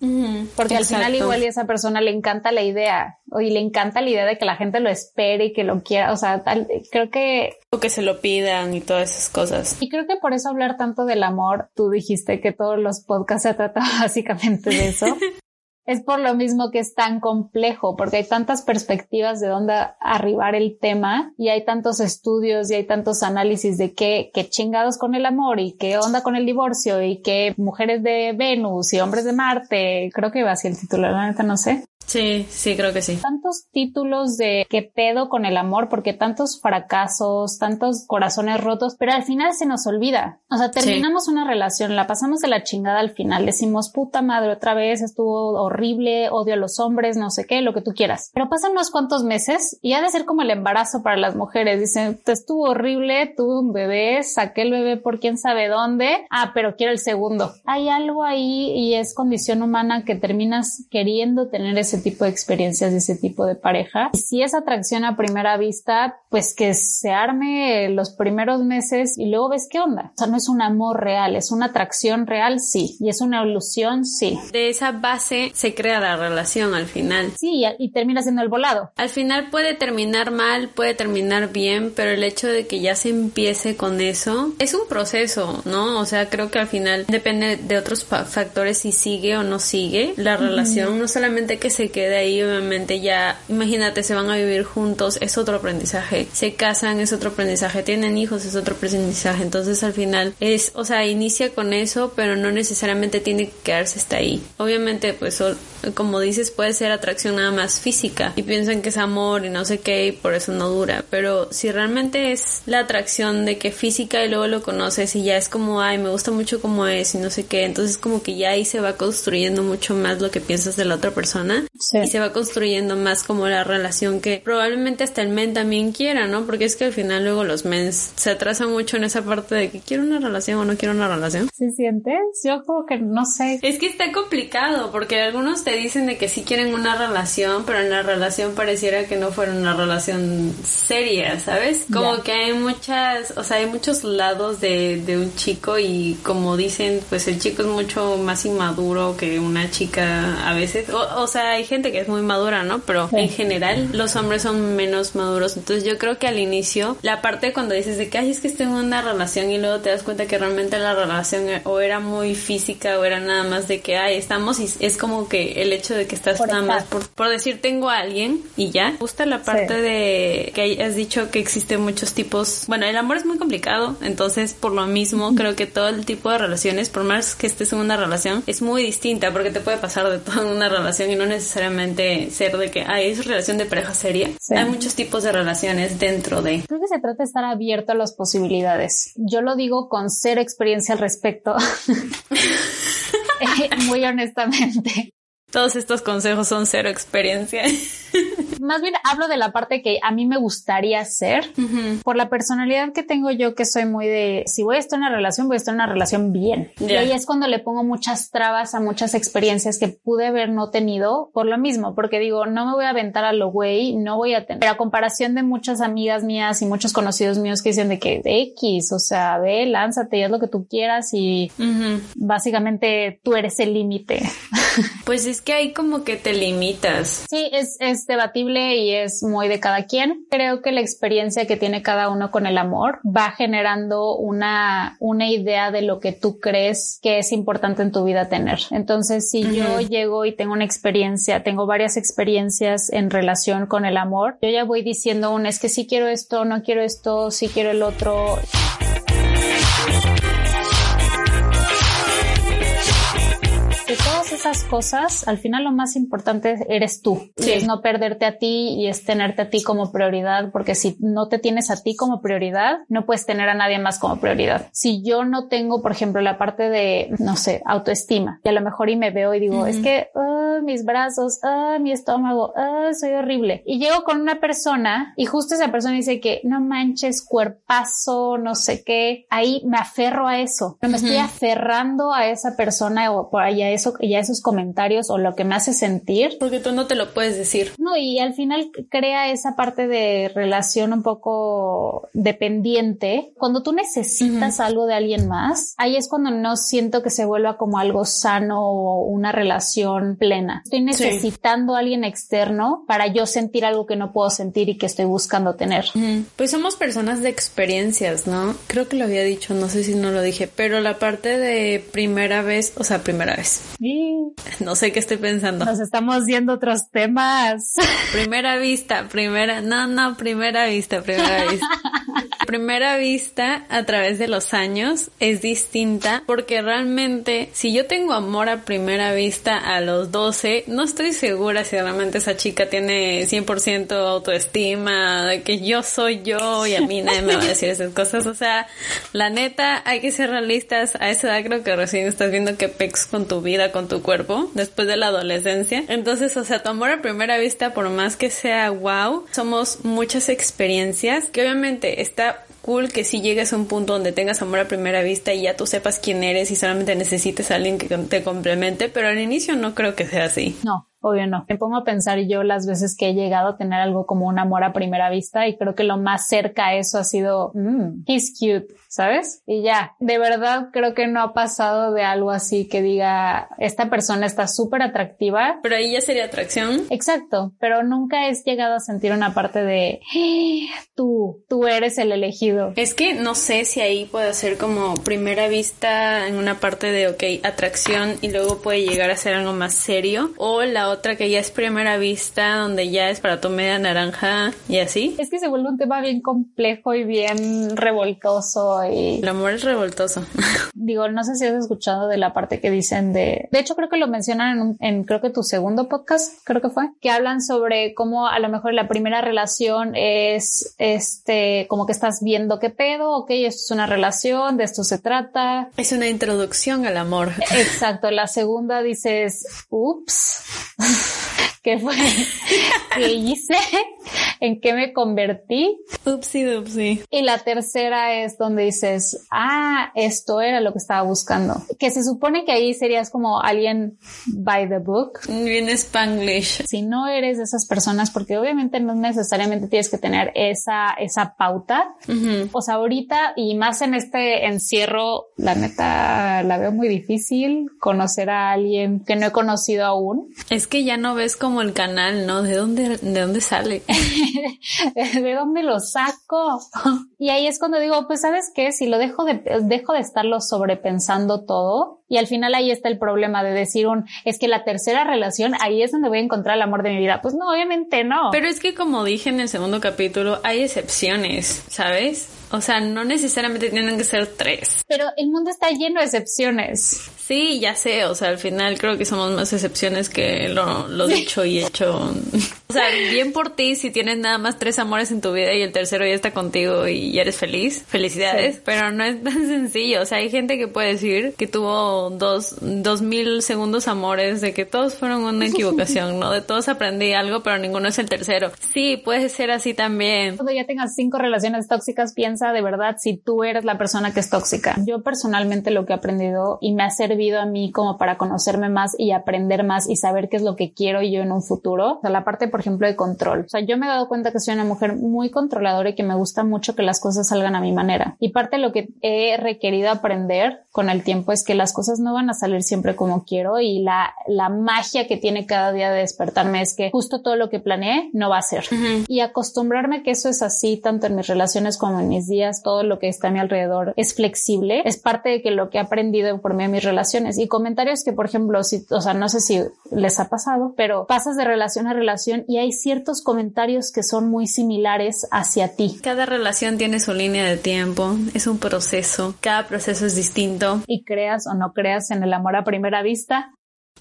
Porque al final igual y a esa persona le encanta la idea y le encanta la idea de que la gente lo espere y que lo quiera. O sea, creo que... O que se lo pidan y todas esas cosas. Y creo que por eso hablar tanto del amor, tú dijiste que todos los podcasts se tratan básicamente de eso. es por lo mismo que es tan complejo, porque hay tantas perspectivas de dónde arribar el tema y hay tantos estudios y hay tantos análisis de qué, qué chingados con el amor y qué onda con el divorcio y qué mujeres de Venus y hombres de Marte. Creo que iba así el título, la neta no sé. Sí, sí, creo que sí. Tantos títulos de qué pedo con el amor, porque tantos fracasos, tantos corazones rotos, pero al final se nos olvida. O sea, terminamos una relación, la pasamos de la chingada al final, decimos puta madre otra vez, estuvo horrible, odio a los hombres, no sé qué, lo que tú quieras. Pero pasan unos cuantos meses y ha de ser como el embarazo para las mujeres. Dicen, te estuvo horrible, tuve un bebé, saqué el bebé por quién sabe dónde. Ah, pero quiero el segundo. Hay algo ahí y es condición humana que terminas queriendo tener ese tipo de experiencias, de ese tipo de pareja. Y si es atracción a primera vista, pues que se arme los primeros meses y luego ves qué onda. O sea, no es un amor real, es una atracción real, sí. Y es una ilusión, sí. De esa base se crea la relación al final. Sí, y, termina siendo el volado. Al final puede terminar mal, puede terminar bien, pero el hecho de que ya se empiece con eso es un proceso, ¿no? O sea, creo que al final depende de otros factores si sigue o no sigue la relación, no solamente que se quede ahí, obviamente ya, imagínate, se van a vivir juntos, es otro aprendizaje, se casan, es otro aprendizaje, tienen hijos, es otro aprendizaje, entonces al final es, o sea, inicia con eso, pero no necesariamente tiene que quedarse hasta ahí. Obviamente, pues, como dices, puede ser atracción nada más física. Y piensan que es amor y no sé qué y por eso no dura, pero si realmente es la atracción de que física y luego lo conoces y ya es como, ay, me gusta mucho como es y no sé qué, entonces como que ya ahí se va construyendo mucho más lo que piensas de la otra persona y se va construyendo más como la relación que probablemente hasta el men también quiera, ¿no? Porque es que al final luego los mens se atrasan mucho en esa parte de que quiero una relación o no quiero una relación. ¿Sí sientes? Yo como que no sé. Es que está complicado porque algunos te dicen de que sí quieren una relación, pero en la relación pareciera que no fuera una relación seria, ¿sabes? Como que hay muchas, o sea, hay muchos lados de, de un chico y como dicen, pues el chico es mucho más inmaduro que una chica a veces. O, o sea, hay gente que es muy madura, ¿no? Pero en general los hombres son menos maduros. Entonces yo creo que al inicio, la parte cuando dices de que, ay, es que estoy en una relación y luego te das cuenta que realmente la relación o era muy física o era nada más de que, ay, estamos y es como que el hecho de que estás nada más por, decir tengo a alguien y ya. Me gusta la parte de que has dicho que existen muchos tipos. Bueno, el amor es muy complicado, entonces por lo mismo creo que todo el tipo de relaciones, por más que estés en una relación, es muy distinta porque te puede pasar de todo en una relación y no necesariamente ser de que hay es relación de pareja seria. Hay muchos tipos de relaciones dentro de. Creo que se trata de estar abierto a las posibilidades. Yo lo digo con cero experiencia al respecto. Eh, muy honestamente. Todos estos consejos son cero experiencia. Más bien hablo de la parte que a mí me gustaría ser por la personalidad que tengo yo, que soy muy de si voy a estar en una relación, voy a estar en una relación bien. Y ahí es cuando le pongo muchas trabas a muchas experiencias que pude haber no tenido por lo mismo, porque digo, no me voy a aventar a lo güey, no voy a tener. a comparación de muchas amigas mías y muchos conocidos míos que dicen de que X, o sea, ve, lánzate y haz lo que tú quieras y básicamente tú eres el límite. Pues es que ahí como que te limitas. Sí, es, es debatible y es muy de cada quien. Creo que la experiencia que tiene cada uno con el amor va generando una, una idea de lo que tú crees que es importante en tu vida tener. Entonces, si yo llego y tengo una experiencia, tengo varias experiencias en relación con el amor, yo ya voy diciendo un es que sí quiero esto, no quiero esto, sí quiero el otro. Esas cosas, al final lo más importante eres tú. es no perderte a ti y es tenerte a ti como prioridad, porque si no te tienes a ti como prioridad, no puedes tener a nadie más como prioridad. Si yo no tengo, por ejemplo, la parte de, no sé, autoestima, y a lo mejor y me veo y digo, es que ah, mis brazos, ah, mi estómago, ah, soy horrible. Y llego con una persona y justo esa persona dice que no manches, cuerpazo, no sé qué. Ahí me aferro a eso. No me estoy aferrando a esa persona o por allá eso, ya esos comentarios o lo que me hace sentir. Porque tú no te lo puedes decir. No, y al final crea esa parte de relación un poco dependiente. Cuando tú necesitas algo de alguien más, ahí es cuando no siento que se vuelva como algo sano o una relación plena. Estoy necesitando a alguien externo para yo sentir algo que no puedo sentir y que estoy buscando tener. Pues somos personas de experiencias, ¿no? Creo que lo había dicho, no sé si no lo dije, pero la parte de primera vez, o sea, primera vez. No sé qué estoy pensando. Nos estamos viendo otros temas. Primera vista, primera, no, no, primera vista, primera vista. primera vista a través de los años es distinta porque realmente si yo tengo amor a primera vista a los 12, no estoy segura si realmente esa chica tiene 100% autoestima, de que yo soy yo y a mí nadie me va a decir esas cosas. O sea, la neta, hay que ser realistas. A esa edad creo que recién estás viendo que pex con tu vida, con tu cuerpo, después de la adolescencia. Entonces, o sea, tu amor a primera vista, por más que sea wow, somos muchas experiencias que obviamente está cool que si llegues a un punto donde tengas amor a primera vista y ya tú sepas quién eres y solamente necesites a alguien que te complemente, pero al inicio no creo que sea así. No, obvio no. Me pongo a pensar yo las veces que he llegado a tener algo como un amor a primera vista y creo que lo más cerca a eso ha sido, mm, he's cute, ¿sabes? Y ya, de verdad creo que no ha pasado de algo así que diga, esta persona está súper atractiva. Pero ahí ya sería atracción. Exacto, pero nunca he llegado a sentir una parte de, ¡Ah! tú, tú eres el elegido. Es que no sé si ahí puede ser como primera vista en una parte de, ok, atracción y luego puede llegar a ser algo más serio o la otra que ya es primera vista, donde ya es para tu media naranja y así. Es que se vuelve un tema bien complejo y bien revoltoso y... El amor es revoltoso. Digo, no sé si has escuchado de la parte que dicen de... De hecho, creo que lo mencionan en, creo que tu segundo podcast, creo que fue, que hablan sobre cómo a lo mejor la primera relación es, este, como que estás viendo qué pedo, ok, esto es una relación, de esto se trata. Es una introducción al amor. Exacto. La segunda dices, ups, ¿Qué fue? ¿Qué hice? ¿En qué me convertí? Upsi dupsi. Y la tercera es donde dices, ah, esto era lo que estaba buscando. Que se supone que ahí serías como alguien by the book. Bien spanglish. Si no eres de esas personas, porque obviamente no necesariamente tienes que tener esa, esa pauta. O sea, ahorita y más en este encierro, la neta la veo muy difícil conocer a alguien que no he conocido aún. Es que ya no ves como el canal, ¿no? ¿De dónde, de dónde sale? ¿De dónde lo saco? y ahí es cuando digo, pues sabes qué, si lo dejo de, dejo de estarlo sobrepensando todo, y al final ahí está el problema de decir un, es que la tercera relación, ahí es donde voy a encontrar el amor de mi vida. Pues no, obviamente no. Pero es que como dije en el segundo capítulo, hay excepciones, ¿sabes? O sea, no necesariamente tienen que ser tres. Pero el mundo está lleno de excepciones. Sí, ya sé, o sea, al final creo que somos más excepciones que lo, lo dicho y hecho. O sea, bien por ti si tienes nada más tres amores en tu vida y el tercero ya está contigo y ya eres feliz. Felicidades. Pero no es tan sencillo. O sea, hay gente que puede decir que tuvo dos, dos mil segundos amores, de que todos fueron una equivocación, ¿no? De todos aprendí algo, pero ninguno es el tercero. Sí, puede ser así también. Cuando ya tengas cinco relaciones tóxicas, piensa de verdad si tú eres la persona que es tóxica. Yo personalmente lo que he aprendido y me ha servido a mí como para conocerme más y aprender más y saber qué es lo que quiero yo en un futuro. O sea, la parte, por ejemplo, de control. O sea, yo me he dado cuenta que soy una mujer muy controladora y que me gusta mucho que las cosas salgan a mi manera. Y parte de lo que he requerido aprender con el tiempo es que las cosas no van a salir siempre como quiero y la, la magia que tiene cada día de despertarme es que justo todo lo que planeé no va a ser. Y acostumbrarme que eso es así tanto en mis relaciones como en mis días, todo lo que está a mi alrededor es flexible, es parte de que lo que he aprendido por medio de mis relaciones y comentarios que, por ejemplo, si, o sea, no sé si les ha pasado, pero pasas de relación a relación y hay ciertos comentarios que son muy similares hacia ti. Cada relación tiene su línea de tiempo, es un proceso, cada proceso es distinto y creas o no creas en el amor a primera vista,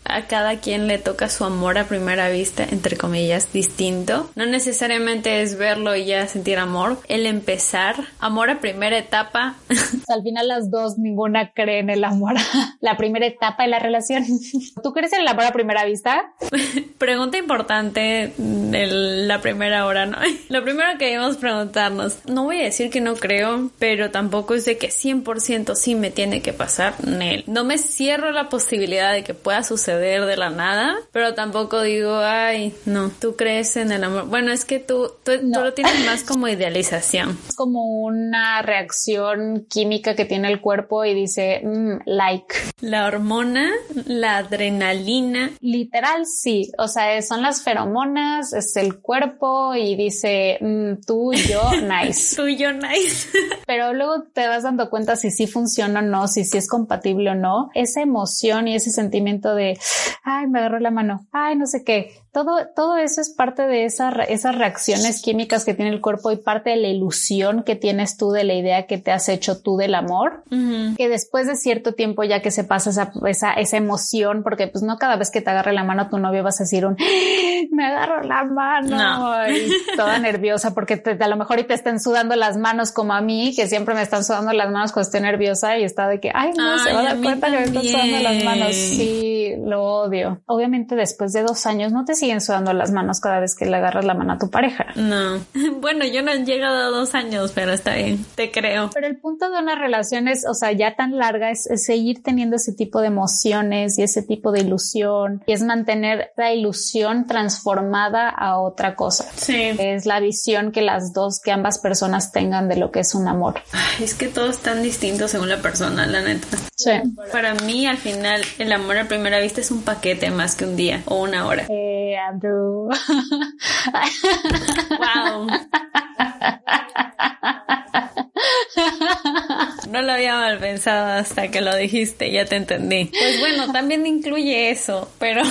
a cada quien le toca su amor a primera vista, entre comillas, distinto. No necesariamente es verlo y ya sentir amor. El empezar, amor a primera etapa. Al final las dos, ninguna cree en el amor. La primera etapa de la relación. ¿Tú crees en el amor a primera vista? Pregunta importante de la primera hora, ¿no? Lo primero que debemos preguntarnos, no voy a decir que no creo, pero tampoco es de que 100% sí me tiene que pasar, Nel. No me cierro la posibilidad de que pueda suceder de la nada, pero tampoco digo, ay, no, tú crees en el amor. Bueno, es que tú, tú, lo tienes más como idealización. Es como una reacción química que tiene el cuerpo y dice, mm, like. La hormona, la adrenalina. Literal, sí. O sea, son las feromonas, es el cuerpo y dice, mm, tú yo, nice. tú yo, nice. pero luego te vas dando cuenta si sí funciona o no, si sí es compatible o no. Esa emoción y ese sentimiento de, ay, me agarró la mano, ay, no sé qué, todo, todo eso es parte de esa, esas reacciones químicas que tiene el cuerpo y parte de la ilusión que tienes tú de la idea que te has hecho tú del amor, que después de cierto tiempo ya que se pasa esa, esa, esa, emoción, porque pues no cada vez que te agarre la mano tu novio vas a decir un, me agarro la mano y toda nerviosa porque a lo mejor y te estén sudando las manos como a mí, que siempre me están sudando las manos cuando estoy nerviosa y está de que, ay, no, se va a dar cuenta que me están sudando las manos. Sí, lo odio. Obviamente después de dos años no te siguen sudando las manos cada vez que le agarras la mano a tu pareja. No. Bueno, yo no he llegado a dos años, pero está bien, te creo. Pero el punto de una relación es, o sea, ya tan larga es, seguir teniendo ese tipo de emociones y ese tipo de ilusión y es mantener la ilusión transformada a otra cosa. Sí. Es la visión que las dos, que ambas personas tengan de lo que es un amor. es que todo es tan distinto según la persona, la neta. Sí. Para mí, al final, el amor a primera vista es un paquete más que un día o una hora. Eh, Andrew. wow. No lo había mal pensado hasta que lo dijiste, ya te entendí. Pues bueno, también incluye eso, pero,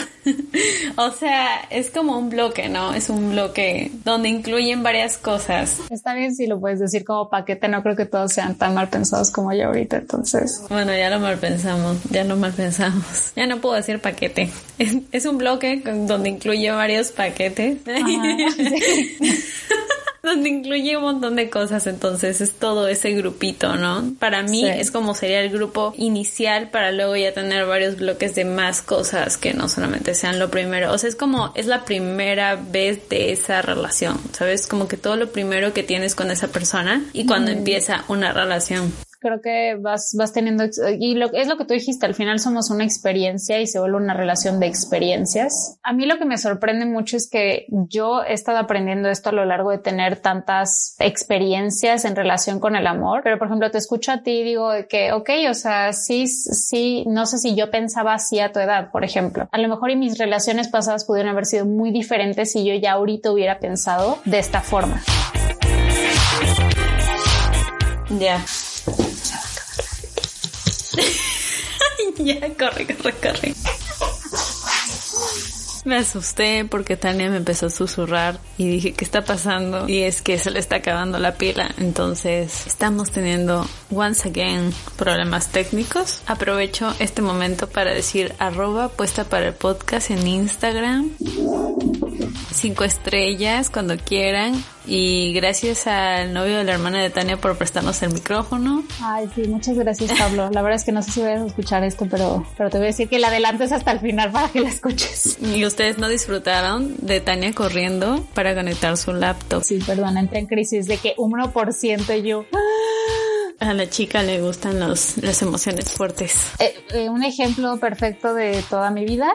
o sea, es como un bloque, ¿no? Es un bloque donde incluyen varias cosas. Está bien si lo puedes decir como paquete, no creo que todos sean tan mal pensados como yo ahorita, entonces. Bueno, ya lo mal pensamos, ya lo mal pensamos. Ya no puedo decir paquete. Es, un bloque donde incluye varios paquetes. donde incluye un montón de cosas, entonces es todo ese grupito, ¿no? Para mí es como sería el grupo inicial para luego ya tener varios bloques de más cosas que no solamente sean lo primero, o sea, es como es la primera vez de esa relación, ¿sabes? Como que todo lo primero que tienes con esa persona y cuando empieza una relación creo que vas, vas teniendo, y lo, es lo que tú dijiste, al final somos una experiencia y se vuelve una relación de experiencias. A mí lo que me sorprende mucho es que yo he estado aprendiendo esto a lo largo de tener tantas experiencias en relación con el amor, pero por ejemplo te escucho a ti y digo que, ok, o sea, sí, sí, no sé si yo pensaba así a tu edad, por ejemplo. A lo mejor y mis relaciones pasadas pudieron haber sido muy diferentes si yo ya ahorita hubiera pensado de esta forma. Ya. ya, corre, corre, corre. Me asusté porque Tania me empezó a susurrar y dije, ¿qué está pasando? Y es que se le está acabando la pila. Entonces, estamos teniendo, once again, problemas técnicos. Aprovecho este momento para decir arroba puesta para el podcast en Instagram. Cinco estrellas cuando quieran y gracias al novio de la hermana de Tania por prestarnos el micrófono. Ay, sí, muchas gracias, Pablo. La verdad es que no sé si voy a escuchar esto, pero, pero te voy a decir que la adelantes hasta el final para que la escuches. Y ustedes no disfrutaron de Tania corriendo para conectar su laptop. Sí, perdón, entré en crisis de que 1% yo. A la chica le gustan los, las emociones fuertes. Eh, eh, un ejemplo perfecto de toda mi vida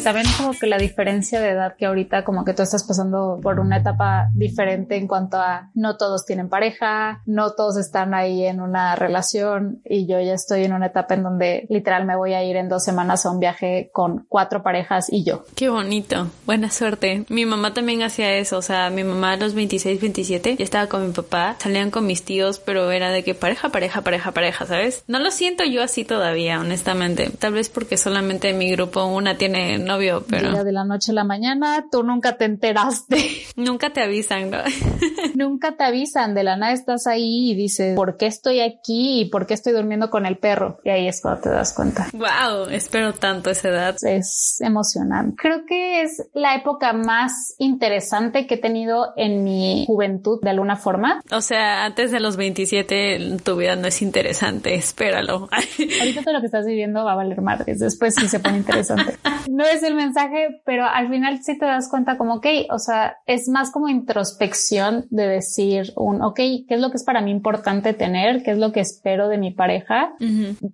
también como que la diferencia de edad que ahorita como que tú estás pasando por una etapa diferente en cuanto a no todos tienen pareja, no todos están ahí en una relación y yo ya estoy en una etapa en donde literal me voy a ir en dos semanas a un viaje con cuatro parejas y yo. Qué bonito, buena suerte. Mi mamá también hacía eso, o sea, mi mamá a los 26, 27 ya estaba con mi papá, salían con mis tíos, pero era de que pareja, pareja, pareja, pareja, ¿sabes? No lo siento yo así todavía, honestamente. Tal vez porque solamente mi grupo una tiene novio, pero... de la noche a la mañana, tú nunca te enteraste. Nunca te avisan, ¿no? nunca te avisan, de la nada estás ahí y dices, ¿por qué estoy aquí y por qué estoy durmiendo con el perro? Y ahí es cuando te das cuenta. Wow, espero tanto esa edad. Es emocionante. Creo que es la época más interesante que he tenido en mi juventud de alguna forma. O sea, antes de los 27 tu vida no es interesante, espéralo. Ahorita todo lo que estás viviendo va a valer madres, después sí se pone interesante. No es el mensaje, pero al final sí te das cuenta como, ok, o sea, es más como introspección de decir un, ok, ¿qué es lo que es para mí importante tener? ¿Qué es lo que espero de mi pareja?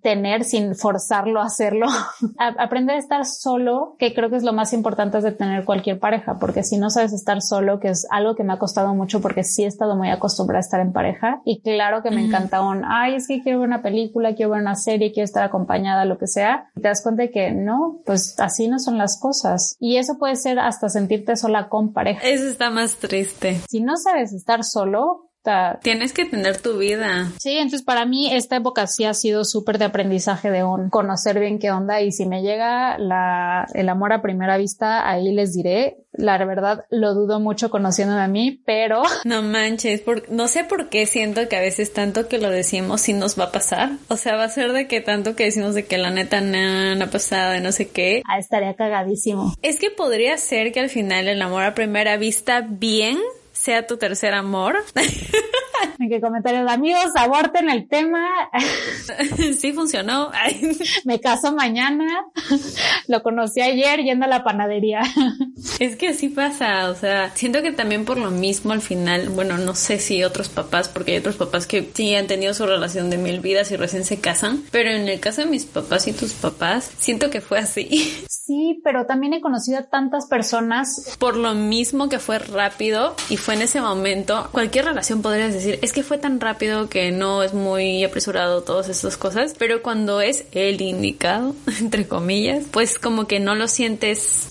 Tener sin forzarlo a hacerlo. aprender a estar solo, que creo que es lo más importante de tener cualquier pareja, porque si no sabes estar solo, que es algo que me ha costado mucho porque sí he estado muy acostumbrada a estar en pareja y claro que me encanta un, ay, es que quiero ver una película, quiero ver una serie, quiero estar acompañada, lo que sea. Y te das cuenta de que no, pues así no son las cosas. Y eso puede ser hasta sentirte sola con pareja. Eso está más triste. Si no sabes estar solo, Tienes que tener tu vida. Sí, entonces para mí esta época sí ha sido súper de aprendizaje de un conocer bien qué onda y si me llega la, el amor a primera vista, ahí les diré. La verdad lo dudo mucho conociéndome a mí, pero... No manches, no sé por qué siento que a veces tanto que lo decimos sí nos va a pasar. O sea, va a ser de que tanto que decimos de que la neta no, no ha pasado y no sé qué. Ah, estaría cagadísimo. Es que podría ser que al final el amor a primera vista bien sea tu tercer amor. En qué comentarios, amigos, aborten el tema. Sí funcionó. Me caso mañana. Lo conocí ayer yendo a la panadería. Es que así pasa, o sea, siento que también por lo mismo al final, bueno, no sé si otros papás, porque hay otros papás que sí han tenido su relación de mil vidas y recién se casan, pero en el caso de mis papás y tus papás, siento que fue así. Sí, pero también he conocido a tantas personas. Por lo mismo que fue rápido y fue en ese momento, cualquier relación podrías decir, es que fue tan rápido que no es muy apresurado todas estas cosas, pero cuando es el indicado, entre comillas, pues como que no lo sientes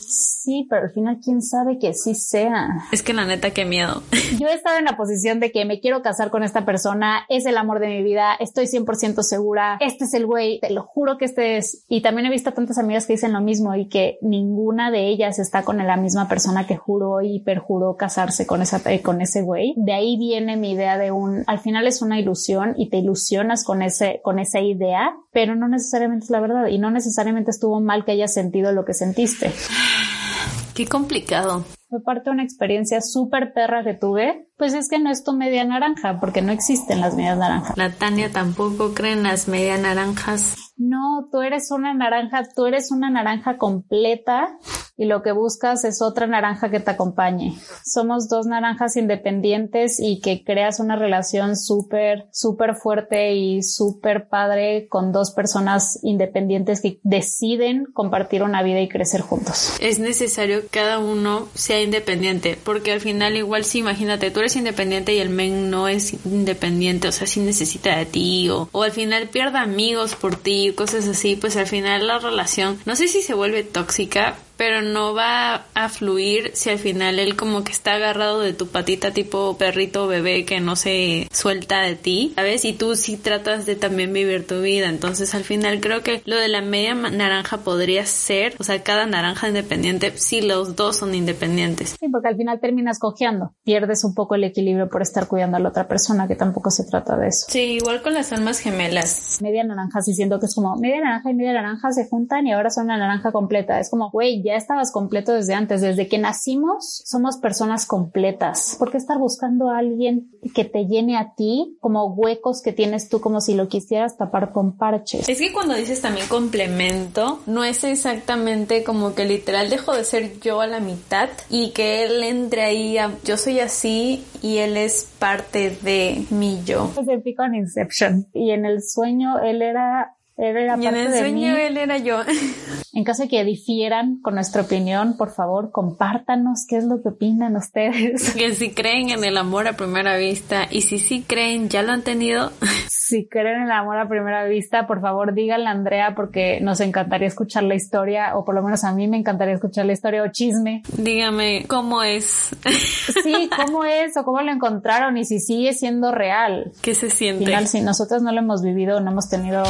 Sí, pero al final quién sabe que sí sea. Es que la neta, qué miedo. Yo he estado en la posición de que me quiero casar con esta persona, es el amor de mi vida, estoy 100% segura, este es el güey, te lo juro que este es. Y también he visto tantas amigas que dicen lo mismo y que ninguna de ellas está con la misma persona que juró y perjuró casarse con esa con ese güey. De ahí viene mi idea de un, al final es una ilusión y te ilusionas con ese, con esa idea, pero no necesariamente es la verdad y no necesariamente estuvo mal que hayas sentido lo que sentiste. Qué complicado. Fue parte de una experiencia súper perra que tuve. Pues es que no es tu media naranja, porque no existen las medias naranjas. La Tania tampoco cree en las medias naranjas. No, tú eres una naranja, tú eres una naranja completa y lo que buscas es otra naranja que te acompañe. Somos dos naranjas independientes y que creas una relación súper, súper fuerte y súper padre con dos personas independientes que deciden compartir una vida y crecer juntos. Es necesario que cada uno sea independiente, porque al final igual si imagínate, tú eres independiente y el men no es independiente, o sea, si necesita de ti o, o al final pierda amigos por ti, cosas así, pues al final la relación, no sé si se vuelve tóxica, pero no va a fluir si al final él como que está agarrado de tu patita tipo perrito bebé que no se suelta de ti, ¿sabes? Y tú sí tratas de también vivir tu vida, entonces al final creo que lo de la media naranja podría ser, o sea, cada naranja independiente si los dos son independientes. Sí, porque al final terminas cojeando, pierdes un poco el equilibrio por estar cuidando a la otra persona, que tampoco se trata de eso. Sí, igual con las almas gemelas. Media naranja, sí siento que es como media naranja y media naranja se juntan y ahora son una naranja completa, es como, güey, ya estabas completo desde antes, desde que nacimos somos personas completas. ¿Por qué estar buscando a alguien que te llene a ti como huecos que tienes tú como si lo quisieras tapar con parches? Es que cuando dices también complemento, no es exactamente como que literal dejo de ser yo a la mitad y que él entre ahí a yo soy así y él es parte de mi yo. Pico en Inception y en el sueño él era él era y en el sueño él era yo. En caso de que difieran con nuestra opinión, por favor, compártanos qué es lo que opinan ustedes. Que si creen en el amor a primera vista y si sí creen, ya lo han tenido. Si creen en el amor a primera vista, por favor díganle a Andrea porque nos encantaría escuchar la historia o por lo menos a mí me encantaría escuchar la historia o chisme. Dígame cómo es. Sí, cómo es o cómo lo encontraron y si sigue siendo real. ¿Qué se siente? Al final, si nosotros no lo hemos vivido, no hemos tenido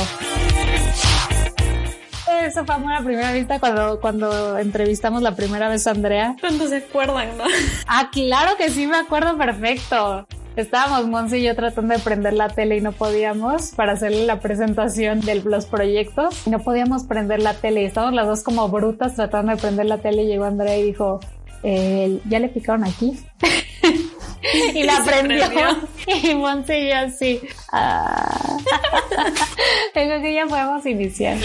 eso fue amor a primera vista cuando, cuando entrevistamos la primera vez a Andrea. Cuando se acuerdan, ¿no? Ah, claro que sí, me acuerdo perfecto. Estábamos Monse y yo tratando de prender la tele y no podíamos para hacerle la presentación de los proyectos. No podíamos prender la tele y estábamos las dos como brutas tratando de prender la tele y llegó Andrea y dijo, eh, ¿ya le picaron aquí? y la prendió. Y Monse y yo así. Ah. Creo que ya podemos iniciar.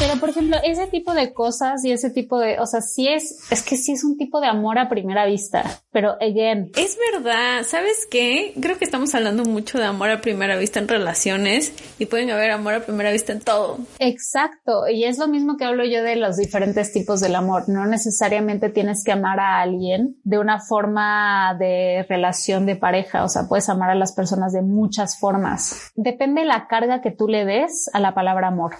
Pero por ejemplo, ese tipo de cosas y ese tipo de, o sea, sí es, es que sí es un tipo de amor a primera vista, pero again. Es verdad, ¿sabes qué? Creo que estamos hablando mucho de amor a primera vista en relaciones y pueden haber amor a primera vista en todo. Exacto, y es lo mismo que hablo yo de los diferentes tipos del amor. No necesariamente tienes que amar a alguien de una forma de relación de pareja, o sea, puedes amar a las personas de muchas formas. Depende de la carga que tú le des a la palabra amor.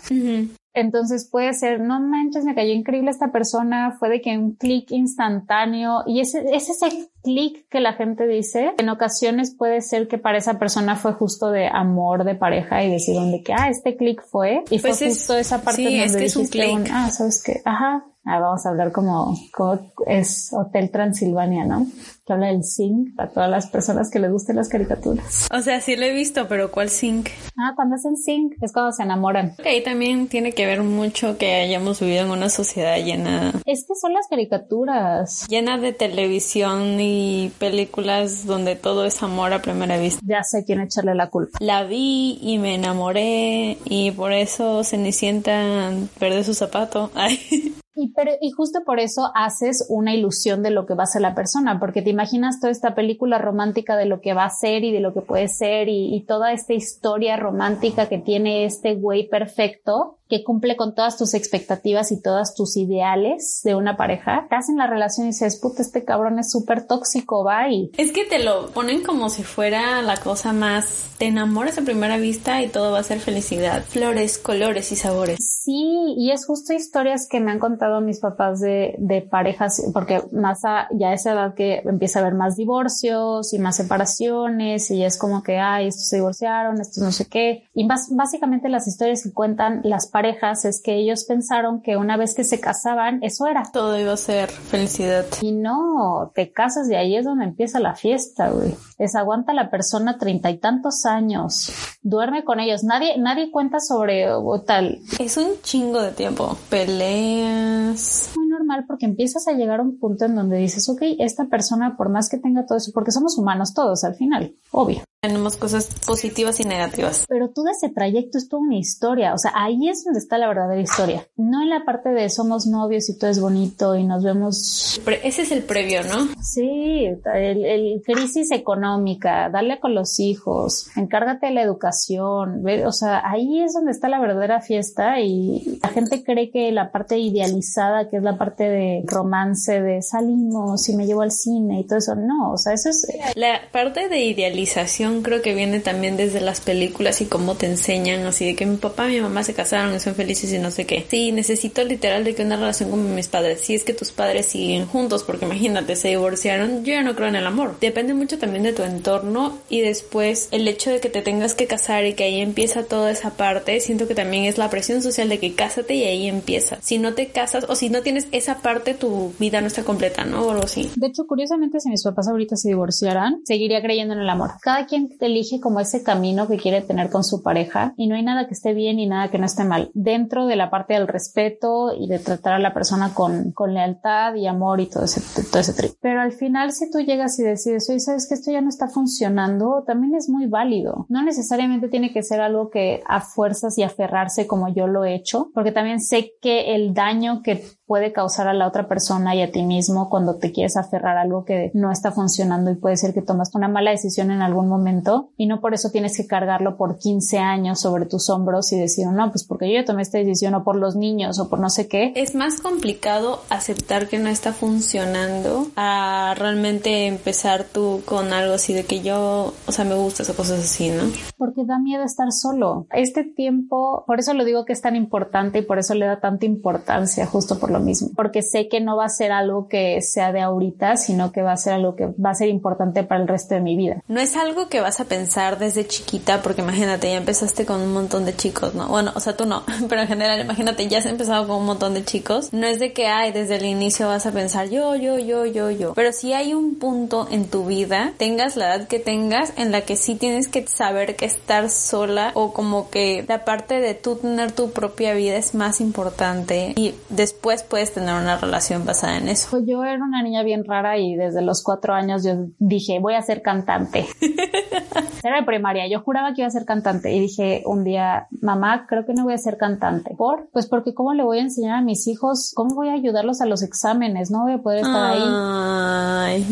Entonces puede ser, no manches, me cayó increíble esta persona, fue de que un clic instantáneo y ese, es ese clic que la gente dice. En ocasiones puede ser que para esa persona fue justo de amor de pareja y decir de que, ah, este clic fue y fue pues justo esa parte sí, donde es dijiste un, ah, sabes qué, ajá, Ah, vamos a hablar como, como es Hotel Transilvania, ¿no? Que habla del zinc para todas las personas que les gusten las caricaturas. O sea, sí lo he visto, pero ¿cuál zinc? Ah, cuando hacen zinc es cuando se enamoran. Ok, ahí también tiene que ver mucho que hayamos vivido en una sociedad llena. Es que son las caricaturas. Llena de televisión y películas donde todo es amor a primera vista. Ya sé quién echarle la culpa. La vi y me enamoré y por eso Cenicienta perdió su zapato. Ay. Y, pero, y justo por eso haces una ilusión de lo que va a ser la persona, porque te imaginas toda esta película romántica de lo que va a ser y de lo que puede ser y, y toda esta historia romántica que tiene este güey perfecto que cumple con todas tus expectativas y todas tus ideales de una pareja, estás en la relación y dices, puta, este cabrón es súper tóxico, bye. Es que te lo ponen como si fuera la cosa más, te enamoras a primera vista y todo va a ser felicidad, flores, colores y sabores. Sí, y es justo historias que me han contado mis papás de, de parejas, porque más a ya esa edad que empieza a haber más divorcios y más separaciones y es como que, ay, estos se divorciaron, estos no sé qué. Y más, básicamente las historias que cuentan las parejas parejas es que ellos pensaron que una vez que se casaban, eso era. Todo iba a ser felicidad. Y no, te casas y ahí es donde empieza la fiesta, güey. Es aguanta la persona treinta y tantos años, duerme con ellos, nadie, nadie cuenta sobre tal. Es un chingo de tiempo. Peleas. Muy normal porque empiezas a llegar a un punto en donde dices, ok, esta persona, por más que tenga todo eso, porque somos humanos todos al final, obvio. Tenemos cosas positivas y negativas. Pero todo ese trayecto es toda una historia. O sea, ahí es donde está la verdadera historia. No en la parte de somos novios y todo es bonito y nos vemos. ese es el previo, ¿no? Sí, el, el, crisis económica, darle con los hijos, encárgate de la educación. O sea, ahí es donde está la verdadera fiesta y la gente cree que la parte idealizada, que es la parte de romance, de salimos y me llevo al cine y todo eso, no. O sea, eso es. La parte de idealización creo que viene también desde las películas y cómo te enseñan así de que mi papá y mi mamá se casaron y son felices y no sé qué. Sí, necesito literal de que una relación con mis padres, si es que tus padres siguen juntos, porque imagínate, se divorciaron, yo ya no creo en el amor. Depende mucho también de tu entorno y después el hecho de que te tengas que casar y que ahí empieza toda esa parte, siento que también es la presión social de que cásate y ahí empieza. Si no te casas o si no tienes esa parte, tu vida no está completa, ¿no? O algo así. De hecho, curiosamente, si mis papás ahorita se divorciaran, seguiría creyendo en el amor. Cada quien elige como ese camino que quiere tener con su pareja y no hay nada que esté bien y nada que no esté mal. Dentro de la parte del respeto y de tratar a la persona con, con lealtad y amor y todo ese, todo ese trip. Pero al final, si tú llegas y decides, oye, sabes que esto ya no está funcionando, también es muy válido. No necesariamente tiene que ser algo que a fuerzas y aferrarse como yo lo he hecho, porque también sé que el daño que puede causar a la otra persona y a ti mismo cuando te quieres aferrar a algo que no está funcionando y puede ser que tomas una mala decisión en algún momento y no por eso tienes que cargarlo por 15 años sobre tus hombros y decir, no, pues porque yo tomé esta decisión o por los niños o por no sé qué. Es más complicado aceptar que no está funcionando a realmente empezar tú con algo así de que yo, o sea, me gusta o cosas así, ¿no? Porque da miedo estar solo. Este tiempo, por eso lo digo que es tan importante y por eso le da tanta importancia justo por lo mismo, porque sé que no va a ser algo que sea de ahorita, sino que va a ser algo que va a ser importante para el resto de mi vida. No es algo que que vas a pensar desde chiquita, porque imagínate, ya empezaste con un montón de chicos, ¿no? Bueno, o sea, tú no, pero en general, imagínate, ya has empezado con un montón de chicos. No es de que, ay, desde el inicio vas a pensar yo, yo, yo, yo, yo. Pero si hay un punto en tu vida, tengas la edad que tengas, en la que sí tienes que saber que estar sola o como que la parte de tú tener tu propia vida es más importante y después puedes tener una relación basada en eso. Pues yo era una niña bien rara y desde los cuatro años yo dije, voy a ser cantante. era de primaria, yo juraba que iba a ser cantante y dije un día, mamá, creo que no voy a ser cantante. ¿Por? Pues porque cómo le voy a enseñar a mis hijos, cómo voy a ayudarlos a los exámenes, no voy a poder estar ahí.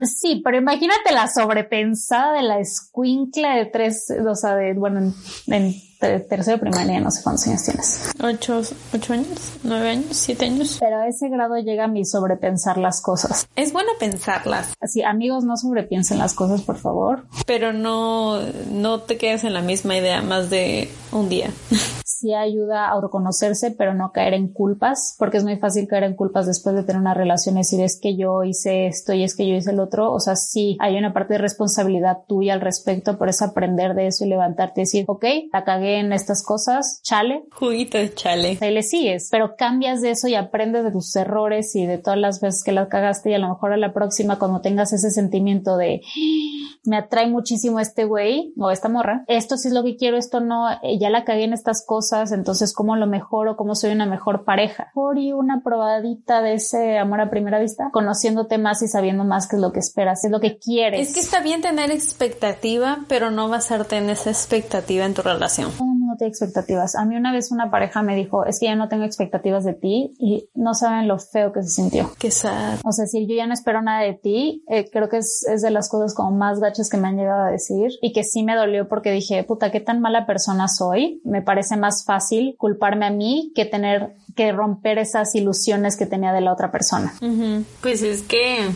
Sí, pero imagínate la sobrepensada de la escuincla de tres, o sea, de, bueno, en, tercero primaria, no sé cuántos años tienes. Ocho, ocho años, nueve años, siete años. Pero a ese grado llega mi sobrepensar las cosas. Es bueno pensarlas. Así, amigos, no sobrepiensen las cosas, por favor. Pero no, no te quedes en la misma idea más de un día. sí ayuda a autoconocerse, pero no caer en culpas, porque es muy fácil caer en culpas después de tener una relación y decir es que yo hice esto y es que yo hice el otro. O sea, sí hay una parte de responsabilidad tuya al respecto, por eso aprender de eso y levantarte y decir, ok, la cagué en estas cosas, chale. Juguito de chale. Ahí le sigues, pero cambias de eso y aprendes de tus errores y de todas las veces que las cagaste y a lo mejor a la próxima cuando tengas ese sentimiento de me atrae muchísimo este güey o esta morra, esto sí es lo que quiero, esto no, eh, ya la cagué en estas cosas, entonces cómo lo mejoro, cómo soy una mejor pareja. Por y una probadita de ese amor a primera vista, conociéndote más y sabiendo más qué es lo que esperas, es lo que quieres. Es que está bien tener expectativa, pero no basarte en esa expectativa en tu relación no tiene expectativas. A mí una vez una pareja me dijo, es que ya no tengo expectativas de ti y no saben lo feo que se sintió. Qué sad. O sea, si yo ya no espero nada de ti, eh, creo que es, es, de las cosas como más gachas que me han llegado a decir y que sí me dolió porque dije, puta, qué tan mala persona soy. Me parece más fácil culparme a mí que tener que romper esas ilusiones que tenía de la otra persona. Pues es que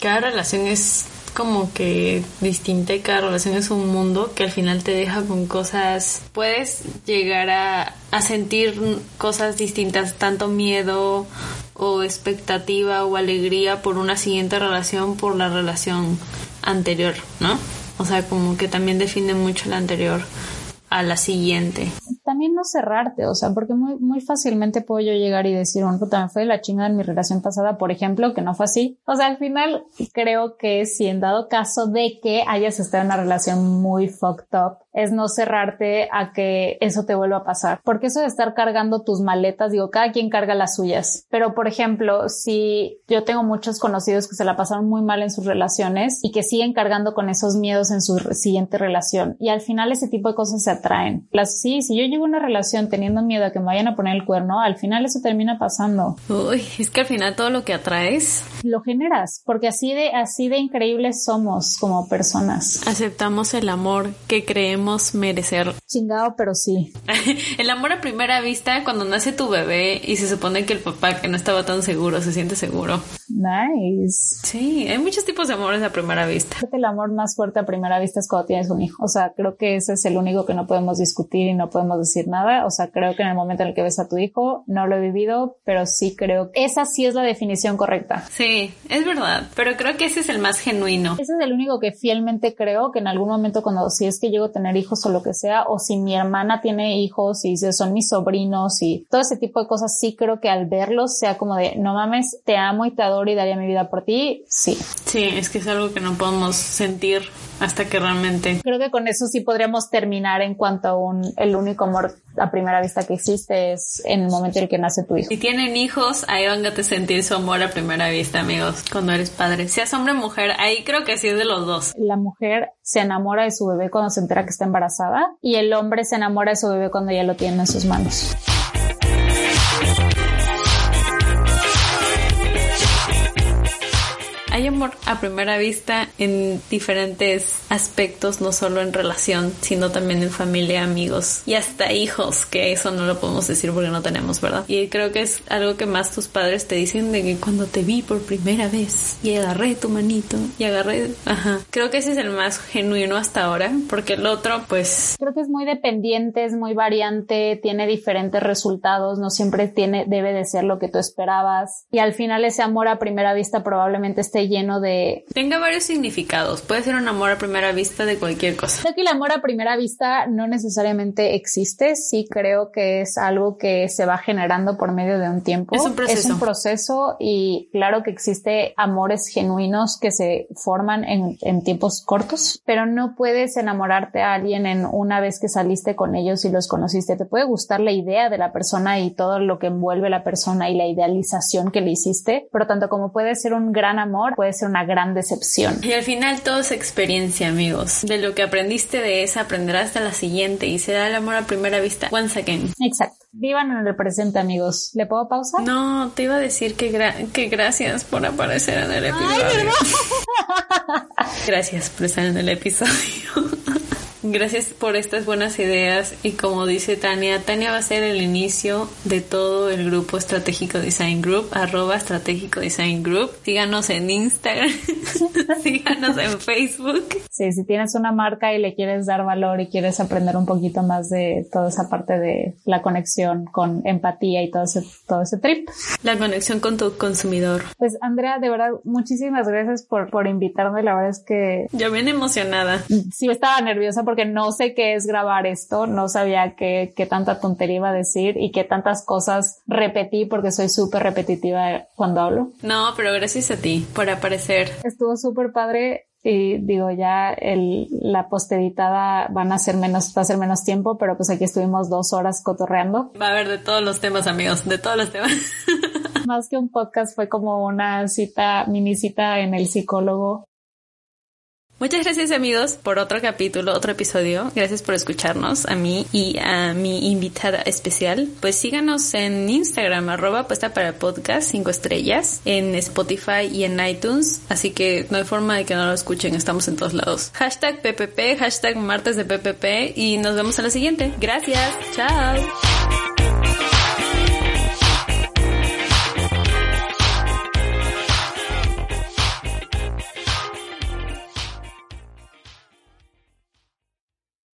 cada relación es como que distinta y cada relación es un mundo que al final te deja con cosas, puedes llegar a, a sentir cosas distintas, tanto miedo o expectativa o alegría por una siguiente relación por la relación anterior, ¿no? O sea, como que también define mucho la anterior a la siguiente también no cerrarte, o sea, porque muy, muy fácilmente puedo yo llegar y decir, bueno, puta, me fue la chingada en mi relación pasada, por ejemplo, que no fue así. O sea, al final creo que si en dado caso de que hayas estado en una relación muy fucked up, es no cerrarte a que eso te vuelva a pasar. Porque eso de estar cargando tus maletas, digo, cada quien carga las suyas. Pero, por ejemplo, si yo tengo muchos conocidos que se la pasaron muy mal en sus relaciones y que siguen cargando con esos miedos en su siguiente relación. Y al final ese tipo de cosas se atraen. Las, sí, si yo llevo una relación teniendo miedo a que me vayan a poner el cuerno, al final eso termina pasando. Uy, es que al final todo lo que atraes lo generas, porque así de, así de increíbles somos como personas. Aceptamos el amor que creemos merecer. Chingado, pero sí. el amor a primera vista, cuando nace tu bebé y se supone que el papá que no estaba tan seguro se siente seguro. Nice. Sí, hay muchos tipos de amores a primera vista. El amor más fuerte a primera vista es cuando tienes un hijo. O sea, creo que ese es el único que no podemos discutir y no podemos decir nada. O sea, creo que en el momento en el que ves a tu hijo, no lo he vivido, pero sí creo que esa sí es la definición correcta. Sí, es verdad, pero creo que ese es el más genuino. Ese es el único que fielmente creo que en algún momento cuando si es que llego a tener hijos o lo que sea, o si mi hermana tiene hijos y son mis sobrinos y todo ese tipo de cosas, sí creo que al verlos sea como de, no mames, te amo y te adoro y daría mi vida por ti, sí. Sí, es que es algo que no podemos sentir hasta que realmente. Creo que con eso sí podríamos terminar en cuanto a un, el único amor a primera vista que existe es en el momento en el que nace tu hijo. Si tienen hijos, ahí van a sentir su amor a primera vista, amigos, cuando eres padre. Seas hombre o mujer, ahí creo que sí es de los dos. La mujer se enamora de su bebé cuando se entera que está embarazada y el hombre se enamora de su bebé cuando ya lo tiene en sus manos. Amor a primera vista en diferentes aspectos, no solo en relación, sino también en familia, amigos y hasta hijos, que eso no lo podemos decir porque no tenemos, ¿verdad? Y creo que es algo que más tus padres te dicen de que cuando te vi por primera vez y agarré tu manito y agarré, ajá. Creo que ese es el más genuino hasta ahora, porque el otro, pues... Creo que es muy dependiente, es muy variante, tiene diferentes resultados, no siempre tiene, debe de ser lo que tú esperabas. Y al final ese amor a primera vista probablemente esté lleno de... Tenga varios significados. Puede ser un amor a primera primera vista de cualquier cosa. Creo que el amor a primera vista no necesariamente existe. Sí creo que es algo que se va generando por medio de un tiempo. Es un proceso. Es un proceso y claro que existe amores genuinos que se forman en, en tiempos cortos, pero no puedes enamorarte a alguien en una vez que saliste con ellos y los conociste. Te puede gustar la idea de la persona y todo lo que envuelve la persona y la idealización que le hiciste, pero tanto como puede ser un gran amor, puede ser una gran decepción. Y al final todo es experiencia, amigos. De lo que aprendiste de esa, aprenderás de la siguiente y será el amor a primera vista. Once again. Exacto. Vivan en el presente, amigos. ¿Le puedo pausar? No, te iba a decir que, gra- que gracias por aparecer en el episodio. gracias por estar en el episodio. Gracias por estas buenas ideas y como dice Tania, Tania va a ser el inicio de todo el grupo Estratégico Design Group, arroba Estratégico Design Group. Síganos en Instagram, síganos en Facebook. Sí, si tienes una marca y le quieres dar valor y quieres aprender un poquito más de toda esa parte de la conexión con empatía y todo ese, todo ese trip. La conexión con tu consumidor. Pues Andrea, de verdad, muchísimas gracias por, por invitarme. La verdad es que Yo bien emocionada. sí estaba nerviosa porque no sé qué es grabar esto, no sabía qué, qué tanta tontería iba a decir y qué tantas cosas repetí porque soy súper repetitiva cuando hablo. No, pero gracias a ti por aparecer. Estuvo súper padre y digo ya el, la posteditada van a ser menos, va a ser menos tiempo, pero pues aquí estuvimos dos horas cotorreando. Va a haber de todos los temas, amigos, de todos los temas. Más que un podcast fue como una cita, mini cita en el psicólogo. Muchas gracias amigos por otro capítulo, otro episodio. Gracias por escucharnos a mí y a mi invitada especial. Pues síganos en Instagram, arroba puesta para el podcast, cinco estrellas, en Spotify y en iTunes. Así que no hay forma de que no lo escuchen, estamos en todos lados. Hashtag PPP, hashtag martes de PPP y nos vemos en la siguiente. Gracias, chao.